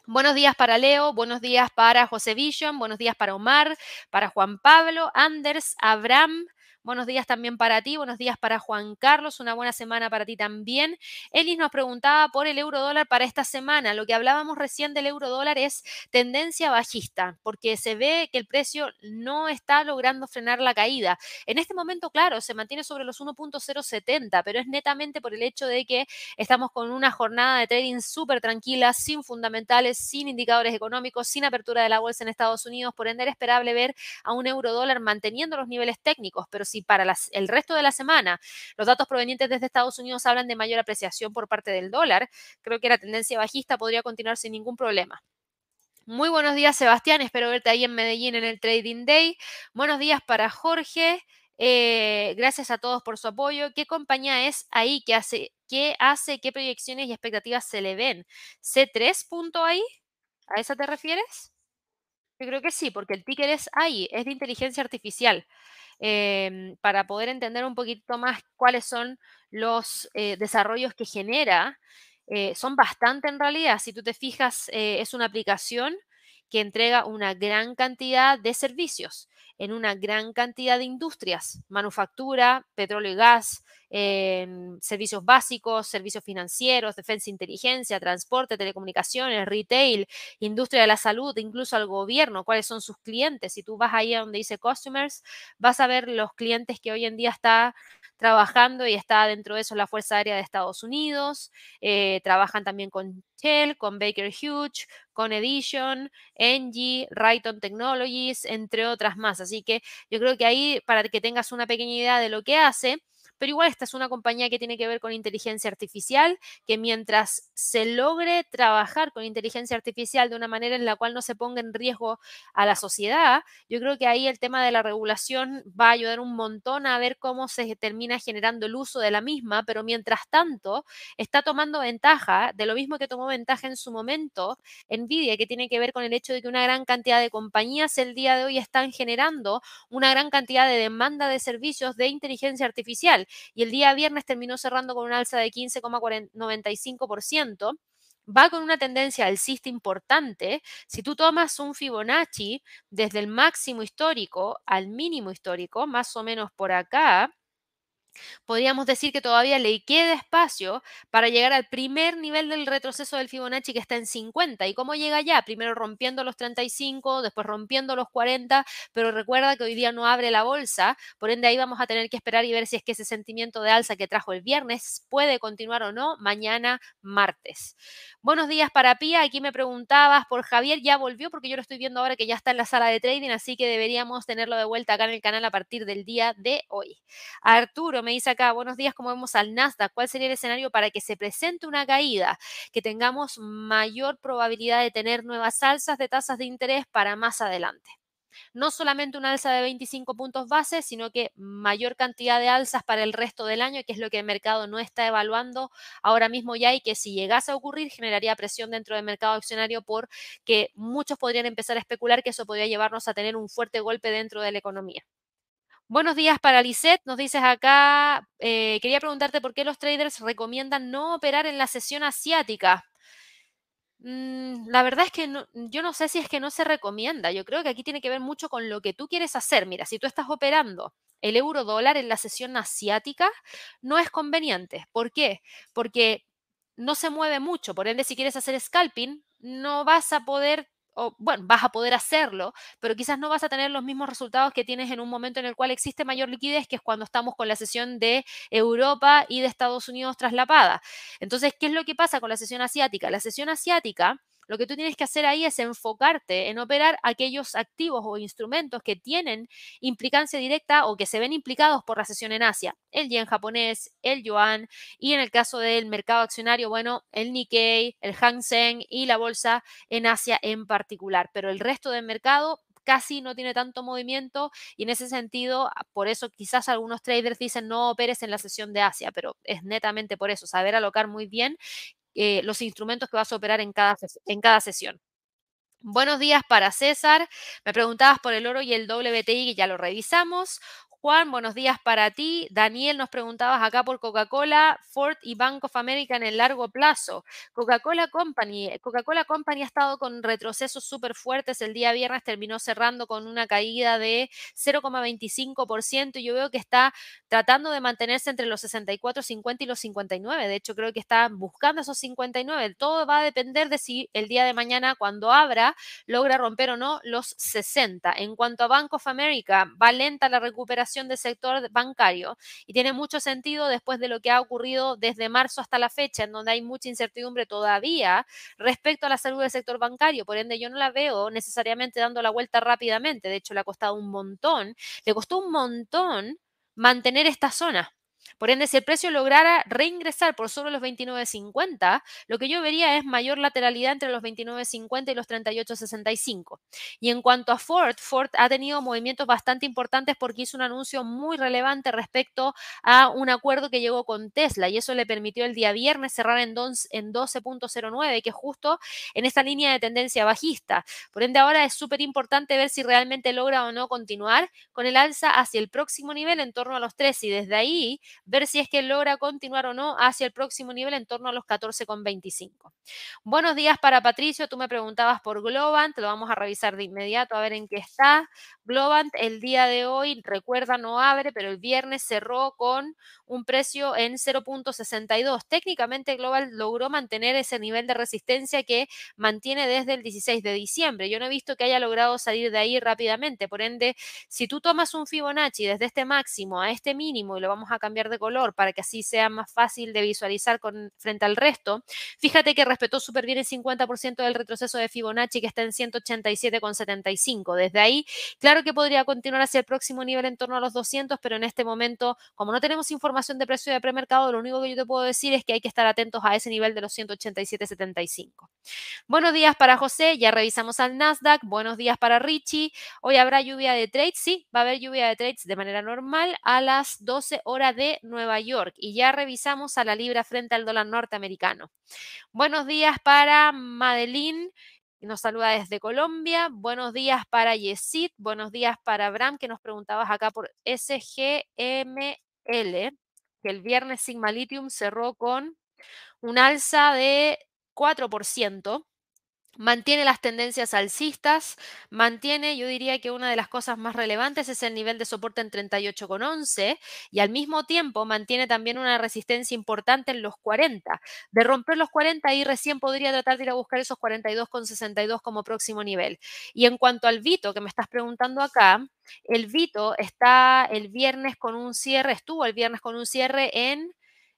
Buenos días para Leo, buenos días para José Vision, buenos días para Omar, para Juan Pablo, Anders, Abraham, Buenos días también para ti, buenos días para Juan Carlos, una buena semana para ti también. Elis nos preguntaba por el euro dólar para esta semana. Lo que hablábamos recién del euro dólar es tendencia bajista, porque se ve que el precio no está logrando frenar la caída. En este momento, claro, se mantiene sobre los 1.070, pero es netamente por el hecho de que estamos con una jornada de trading súper tranquila, sin fundamentales, sin indicadores económicos, sin apertura de la bolsa en Estados Unidos. Por ende, era esperable ver a un euro dólar manteniendo los niveles técnicos, pero si para el resto de la semana los datos provenientes desde Estados Unidos hablan de mayor apreciación por parte del dólar, creo que la tendencia bajista podría continuar sin ningún problema. Muy buenos días, Sebastián. Espero verte ahí en Medellín en el Trading Day. Buenos días para Jorge. Eh, gracias a todos por su apoyo. ¿Qué compañía es ahí qué hace, qué proyecciones y expectativas se le ven? ¿C3.ai? ¿A esa te refieres? Yo creo que sí, porque el ticker es ahí, es de inteligencia artificial. Em, para poder entender un poquito más cuáles son los eh, desarrollos que genera. Eh, son bastante en realidad, si tú te fijas, eh, es una aplicación que entrega una gran cantidad de servicios en una gran cantidad de industrias, manufactura, petróleo y gas, servicios básicos, servicios financieros, defensa e inteligencia, transporte, telecomunicaciones, retail, industria de la salud, incluso al gobierno, cuáles son sus clientes. Si tú vas ahí a donde dice customers, vas a ver los clientes que hoy en día está trabajando y está dentro de eso la Fuerza Aérea de Estados Unidos. Eh, trabajan también con Shell, con Baker Hughes, con Edition, Engie, Rayton Technologies, entre otras más. Así que yo creo que ahí, para que tengas una pequeña idea de lo que hace, pero igual esta es una compañía que tiene que ver con inteligencia artificial, que mientras se logre trabajar con inteligencia artificial de una manera en la cual no se ponga en riesgo a la sociedad, yo creo que ahí el tema de la regulación va a ayudar un montón a ver cómo se termina generando el uso de la misma, pero mientras tanto está tomando ventaja de lo mismo que tomó ventaja en su momento Nvidia, que tiene que ver con el hecho de que una gran cantidad de compañías el día de hoy están generando una gran cantidad de demanda de servicios de inteligencia artificial y el día viernes terminó cerrando con un alza de 15,95% va con una tendencia alcista importante. Si tú tomas un Fibonacci desde el máximo histórico al mínimo histórico, más o menos por acá, podríamos decir que todavía le queda espacio para llegar al primer nivel del retroceso del Fibonacci que está en 50. ¿Y cómo llega allá? Primero rompiendo los 35, después rompiendo los 40, pero recuerda que hoy día no abre la bolsa, por ende ahí vamos a tener que esperar y ver si es que ese sentimiento de alza que trajo el viernes puede continuar o no mañana martes. Buenos días para Pía, aquí me preguntabas por Javier, ya volvió porque yo lo estoy viendo ahora que ya está en la sala de trading, así que deberíamos tenerlo de vuelta acá en el canal a partir del día de hoy. Arturo me dice acá, buenos días, ¿cómo vemos al Nasdaq? ¿Cuál sería el escenario para que se presente una caída? Que tengamos mayor probabilidad de tener nuevas alzas de tasas de interés para más adelante. No solamente una alza de 25 puntos base, sino que mayor cantidad de alzas para el resto del año, que es lo que el mercado no está evaluando ahora mismo ya y que si llegase a ocurrir generaría presión dentro del mercado accionario porque muchos podrían empezar a especular que eso podría llevarnos a tener un fuerte golpe dentro de la economía. Buenos días para Lisette. Nos dices acá, eh, quería preguntarte por qué los traders recomiendan no operar en la sesión asiática. Mm, la verdad es que yo no sé si es que no se recomienda. Yo creo que aquí tiene que ver mucho con lo que tú quieres hacer. Mira, si tú estás operando el euro dólar en la sesión asiática, no es conveniente. ¿Por qué? Porque no se mueve mucho. Por ende, si quieres hacer scalping, no vas a poder o bueno, vas a poder hacerlo, pero quizás no vas a tener los mismos resultados que tienes en un momento en el cual existe mayor liquidez, que es cuando estamos con la sesión de Europa y de Estados Unidos traslapada. Entonces, ¿qué es lo que pasa con la sesión asiática? La sesión asiática lo que tú tienes que hacer ahí es enfocarte en operar aquellos activos o instrumentos que tienen implicancia directa o que se ven implicados por la sesión en Asia. El yen japonés, el yuan y en el caso del mercado accionario, bueno, el Nikkei, el Hang Seng y la bolsa en Asia en particular. Pero el resto del mercado casi no tiene tanto movimiento y en ese sentido, por eso quizás algunos traders dicen no operes en la sesión de Asia, pero es netamente por eso, saber alocar muy bien eh, los instrumentos que vas a operar en cada, en cada sesión. Buenos días para César. Me preguntabas por el oro y el WTI, que ya lo revisamos. Juan, buenos días para ti. Daniel, nos preguntabas acá por Coca-Cola, Ford y Bank of America en el largo plazo. Coca-Cola Company, eh, Coca-Cola Company ha estado con retrocesos súper fuertes. El día viernes terminó cerrando con una caída de 0,25% y yo veo que está tratando de mantenerse entre los 64,50 y los 59. De hecho, creo que está buscando esos 59. Todo va a depender de si el día de mañana, cuando abra, logra romper o no los 60. En cuanto a Bank of America, va lenta la recuperación del sector bancario y tiene mucho sentido después de lo que ha ocurrido desde marzo hasta la fecha, en donde hay mucha incertidumbre todavía respecto a la salud del sector bancario. Por ende, yo no la veo necesariamente dando la vuelta rápidamente. De hecho, le ha costado un montón, le costó un montón mantener esta zona. Por ende, si el precio lograra reingresar por sobre los 29.50, lo que yo vería es mayor lateralidad entre los 29.50 y los 38.65. Y en cuanto a Ford, Ford ha tenido movimientos bastante importantes porque hizo un anuncio muy relevante respecto a un acuerdo que llegó con Tesla y eso le permitió el día viernes cerrar en 12.09, que es justo en esta línea de tendencia bajista. Por ende, ahora es súper importante ver si realmente logra o no continuar con el alza hacia el próximo nivel en torno a los 13 y desde ahí ver si es que logra continuar o no hacia el próximo nivel en torno a los 14,25. Buenos días para Patricio, tú me preguntabas por Globant, lo vamos a revisar de inmediato a ver en qué está. Globant el día de hoy, recuerda, no abre, pero el viernes cerró con un precio en 0.62. Técnicamente Global logró mantener ese nivel de resistencia que mantiene desde el 16 de diciembre. Yo no he visto que haya logrado salir de ahí rápidamente, por ende, si tú tomas un Fibonacci desde este máximo a este mínimo y lo vamos a cambiar de color para que así sea más fácil de visualizar con, frente al resto. Fíjate que respetó súper bien el 50% del retroceso de Fibonacci que está en 187,75. Desde ahí, claro que podría continuar hacia el próximo nivel en torno a los 200, pero en este momento, como no tenemos información de precio de premercado, lo único que yo te puedo decir es que hay que estar atentos a ese nivel de los 187,75. Buenos días para José, ya revisamos al Nasdaq. Buenos días para Richie. Hoy habrá lluvia de trades, sí, va a haber lluvia de trades de manera normal a las 12 horas de Nueva York y ya revisamos a la libra frente al dólar norteamericano. Buenos días para Madeline nos saluda desde Colombia. Buenos días para Yesid. Buenos días para Bram, que nos preguntabas acá por SGML, que el viernes Sigma Lithium cerró con un alza de 4%. Mantiene las tendencias alcistas, mantiene, yo diría que una de las cosas más relevantes es el nivel de soporte en 38,11 y al mismo tiempo mantiene también una resistencia importante en los 40. De romper los 40 y recién podría tratar de ir a buscar esos 42,62 como próximo nivel. Y en cuanto al Vito, que me estás preguntando acá, el Vito está el viernes con un cierre, estuvo el viernes con un cierre en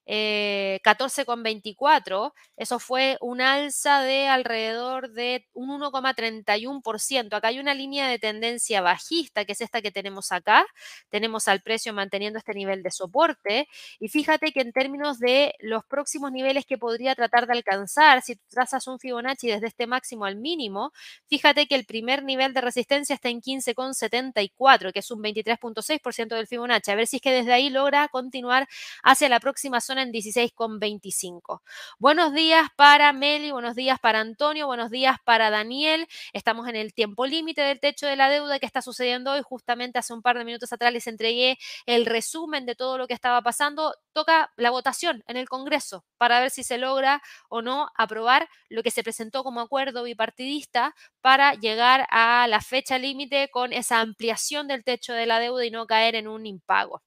14,24. Eh, Eso fue un alza de alrededor de un 1,31%. Acá hay una línea de tendencia bajista, que es esta que tenemos acá. Tenemos al precio manteniendo este nivel de soporte. Y fíjate que en términos de los próximos niveles que podría tratar de alcanzar, si trazas un Fibonacci desde este máximo al mínimo, fíjate que el primer nivel de resistencia está en 15,74, que es un 23,6% del Fibonacci. A ver si es que desde ahí logra continuar hacia la próxima zona en 16,25. Buenos días para Meli, buenos días para Antonio, buenos días para Daniel. Estamos en el tiempo límite del techo de la deuda que está sucediendo hoy. Justamente hace un par de minutos atrás les entregué el resumen de todo lo que estaba pasando. Toca la votación en el Congreso para ver si se logra o no aprobar lo que se presentó como acuerdo bipartidista para llegar a la fecha límite con esa ampliación del techo de la deuda y no caer en un impago.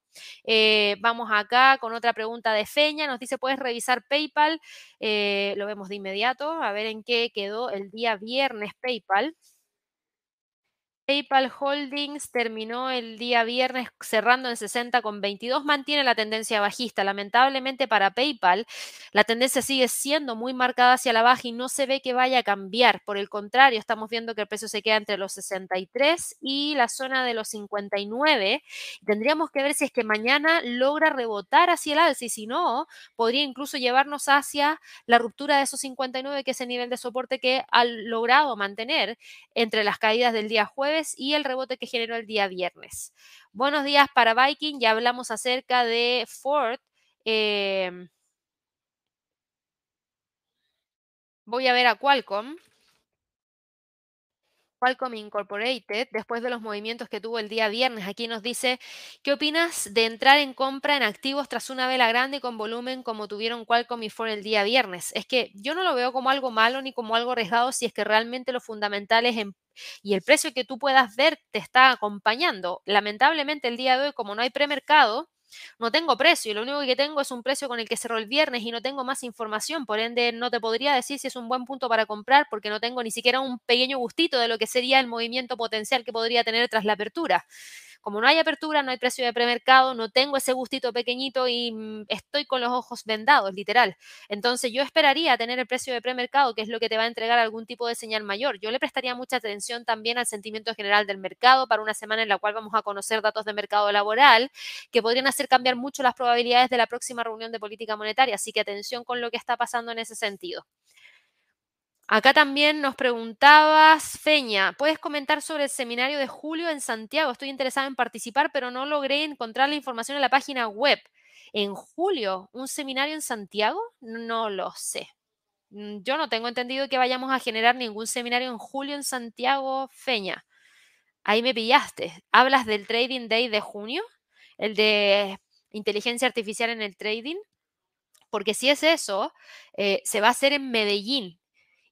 Eh, vamos acá con otra pregunta de Feña. Nos dice, ¿puedes revisar PayPal? Eh, lo vemos de inmediato. A ver en qué quedó el día viernes PayPal. PayPal Holdings terminó el día viernes cerrando en 60,22, mantiene la tendencia bajista. Lamentablemente para PayPal, la tendencia sigue siendo muy marcada hacia la baja y no se ve que vaya a cambiar. Por el contrario, estamos viendo que el precio se queda entre los 63 y la zona de los 59. Tendríamos que ver si es que mañana logra rebotar hacia el alza y si no, podría incluso llevarnos hacia la ruptura de esos 59, que es el nivel de soporte que ha logrado mantener entre las caídas del día jueves y el rebote que generó el día viernes. Buenos días para Viking, ya hablamos acerca de Ford. Em, voy a ver a Qualcomm. Qualcomm Incorporated, después de los movimientos que tuvo el día viernes, aquí nos dice, ¿qué opinas de entrar en compra en activos tras una vela grande y con volumen como tuvieron Qualcomm y Ford el día viernes? Es que yo no lo veo como algo malo ni como algo arriesgado si es que realmente lo fundamental es en y el precio que tú puedas ver te está acompañando. Lamentablemente el día de hoy, como no hay premercado, no tengo precio y lo único que tengo es un precio con el que cerró el viernes y no tengo más información, por ende no te podría decir si es un buen punto para comprar porque no tengo ni siquiera un pequeño gustito de lo que sería el movimiento potencial que podría tener tras la apertura como no hay apertura, no hay precio de premercado, no tengo ese gustito pequeñito y mm, estoy con los ojos vendados, literal. Entonces yo esperaría tener el precio de premercado, que es lo que te va a entregar algún tipo de señal mayor. Yo le prestaría mucha atención también al sentimiento general del mercado para una semana en la cual vamos a conocer datos de mercado laboral que podrían hacer cambiar mucho las probabilidades de la próxima reunión de política monetaria. Así que atención con lo que está pasando en ese sentido. Acá también nos preguntabas, Feña, ¿puedes comentar sobre el seminario de julio en Santiago? Estoy interesada en participar, pero no logré encontrar la información en la página web. ¿En julio? ¿Un seminario en Santiago? No lo sé. Mm, yo no tengo entendido que vayamos a generar ningún seminario en julio en Santiago, Feña. Ahí me pillaste. ¿Hablas del Trading Day de junio? ¿El de inteligencia artificial en el trading? Porque si es eso, eh, se va a hacer en Medellín,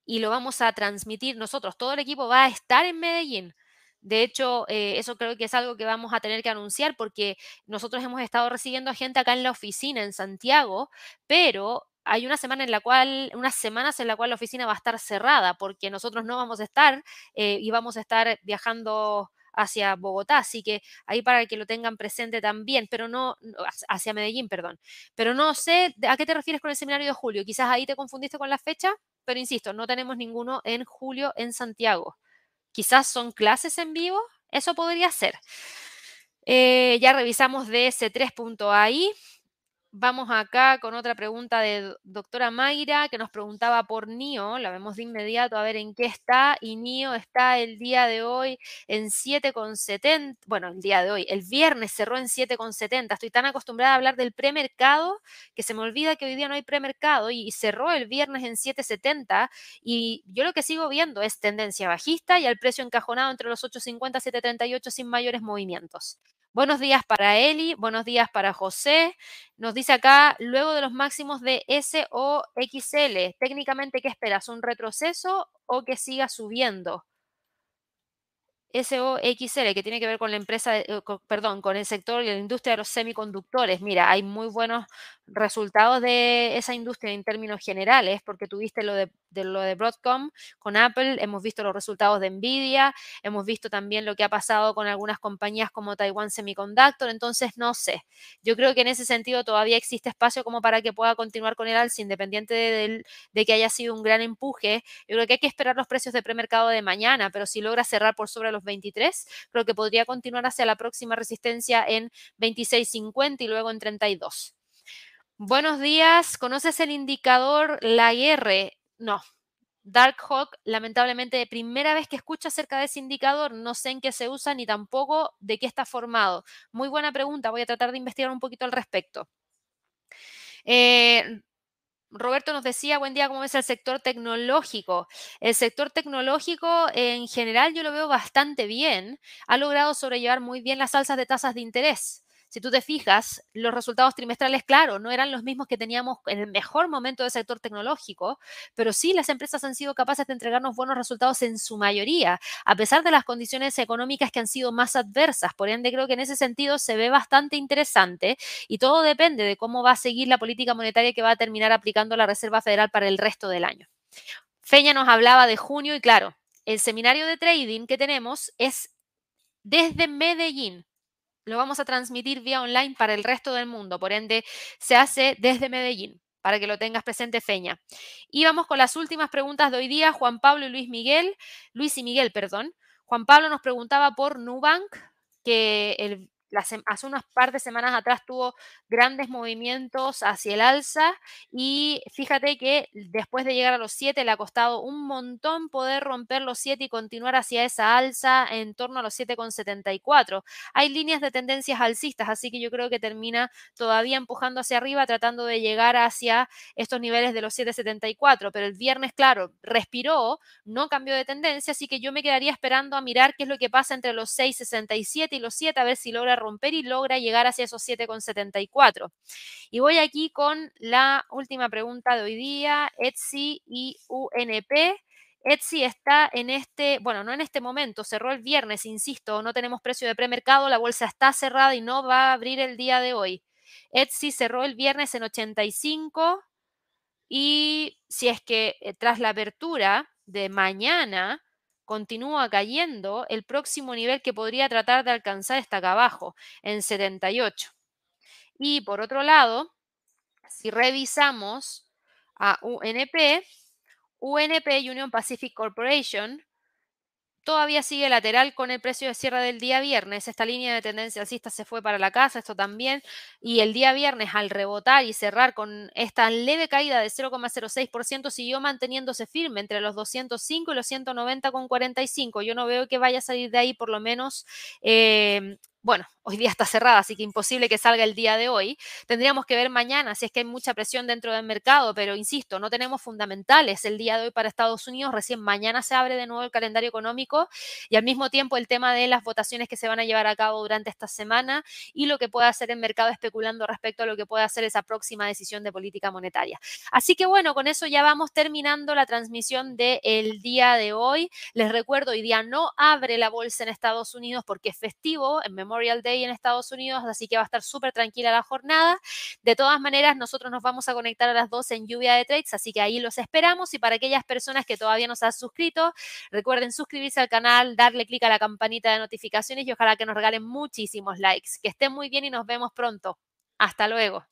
y lo vamos a transmitir nosotros. Todo el equipo va a estar en Medellín. De hecho, eh, eso creo que es algo que vamos a tener que anunciar porque nosotros hemos estado recibiendo gente acá en la oficina en Santiago, pero hay una semana en la cual, unas semanas en la cual la oficina va a estar cerrada porque nosotros no vamos a estar eh, y vamos a estar viajando hacia Bogotá, así que ahí para que lo tengan presente también, pero no, hacia Medellín, perdón. Pero no sé a qué te refieres con el seminario de julio, quizás ahí te confundiste con la fecha pero insisto, no tenemos ninguno en julio en Santiago. Quizás son clases en vivo, eso podría ser. Eh, ya revisamos ds3.ai. Vamos acá con otra pregunta de doctora Mayra que nos preguntaba por NIO. La vemos de inmediato a ver en qué está. Y NIO está el día de hoy en 7,70. Bueno, el día de hoy. El viernes cerró en 7,70. Estoy tan acostumbrada a hablar del premercado que se me olvida que hoy día no hay premercado y cerró el viernes en 7,70. Y yo lo que sigo viendo es tendencia bajista y al precio encajonado entre los 8,50 y 7,38 sin mayores movimientos. Buenos días para Eli, buenos días para José. Nos dice acá, luego de los máximos de SOXL, técnicamente, ¿qué esperas? ¿Un retroceso o que siga subiendo? SOXL, que tiene que ver con la empresa, eh, perdón, con el sector y la industria de los semiconductores. Mira, hay muy buenos resultados de esa industria en términos generales, porque tuviste lo de, lo de Broadcom con Apple, hemos visto los resultados de Nvidia, hemos visto también lo que ha pasado con algunas compañías como Taiwan Semiconductor, entonces no sé. Yo creo que en ese sentido todavía existe espacio como para que pueda continuar con el alza, independiente de, que haya sido un gran empuje. Yo creo que hay que esperar los precios de premercado de mañana, pero si logra cerrar por sobre los 23, creo que podría continuar hacia la próxima resistencia en 26.50 y luego en 32. Buenos días, ¿conoces el indicador La R? No. Dark Hawk, lamentablemente, primera vez que escucho acerca de ese indicador, no sé en qué se usa ni tampoco de qué está formado. Muy buena pregunta, voy a tratar de investigar un poquito al respecto. Eh, Roberto nos decía, buen día, ¿cómo ves el sector tecnológico? El sector tecnológico en general yo lo veo bastante bien. Ha logrado sobrellevar muy bien las alzas de tasas de interés. Si tú te fijas, los resultados trimestrales, claro, no eran los mismos que teníamos en el mejor momento del sector tecnológico, pero sí las empresas han sido capaces de entregarnos buenos resultados en su mayoría, a pesar de las condiciones económicas que han sido más adversas. Por ende, creo que en ese sentido se ve bastante interesante y todo depende de cómo va a seguir la política monetaria que va a terminar aplicando la Reserva Federal para el resto del año. Feña nos hablaba de junio y claro, el seminario de trading que tenemos es desde Medellín lo vamos a transmitir vía online para el resto del mundo. Por ende, se hace desde Medellín, para que lo tengas presente, Feña. Y vamos con las últimas preguntas de hoy día. Juan Pablo y Luis Miguel, Luis y Miguel, perdón. Juan Pablo nos preguntaba por Nubank, que el hace unas par de semanas atrás tuvo grandes movimientos hacia el alza y fíjate que después de llegar a los 7 le ha costado un montón poder romper los 7 y continuar hacia esa alza en torno a los 7,74. Hay líneas de tendencias alcistas, así que yo creo que termina todavía empujando hacia arriba tratando de llegar hacia estos niveles de los 7,74, pero el viernes, claro, respiró, no cambió de tendencia, así que yo me quedaría esperando a mirar qué es lo que pasa entre los 6,67 y los 7, a ver si logra romper y logra llegar hacia esos 7,74. Y voy aquí con la última pregunta de hoy día, Etsy y UNP. Etsy está en este, bueno, no en este momento, cerró el viernes, insisto, no tenemos precio de premercado, la bolsa está cerrada y no va a abrir el día de hoy. Etsy cerró el viernes en 85 y si es que eh, tras la apertura de mañana continúa cayendo, el próximo nivel que podría tratar de alcanzar está acá abajo, en 78. Y por otro lado, si revisamos a UNP, UNP Union Pacific Corporation todavía sigue lateral con el precio de cierre del día viernes. Esta línea de tendencia alcista se fue para la casa, esto también. Y el día viernes, al rebotar y cerrar con esta leve caída de 0,06%, siguió manteniéndose firme entre los 205 y los 190,45. Yo no veo que vaya a salir de ahí por lo menos eh, bueno, hoy día está cerrada, así que imposible que salga el día de hoy. Tendríamos que ver mañana si es que hay mucha presión dentro del mercado, pero insisto, no tenemos fundamentales el día de hoy para Estados Unidos. Recién mañana se abre de nuevo el calendario económico y al mismo tiempo el tema de las votaciones que se van a llevar a cabo durante esta semana y lo que puede hacer el mercado especulando respecto a lo que puede hacer esa próxima decisión de política monetaria. Así que bueno, con eso ya vamos terminando la transmisión del día de hoy. Les recuerdo, hoy día no abre la bolsa en Estados Unidos porque es festivo en Memorial Day en Estados Unidos, así que va a estar súper tranquila la jornada. De todas maneras, nosotros nos vamos a conectar a las 12 en lluvia de trades, así que ahí los esperamos. Y para aquellas personas que todavía no se han suscrito, recuerden suscribirse al canal, darle clic a la campanita de notificaciones y ojalá que nos regalen muchísimos likes. Que estén muy bien y nos vemos pronto. Hasta luego.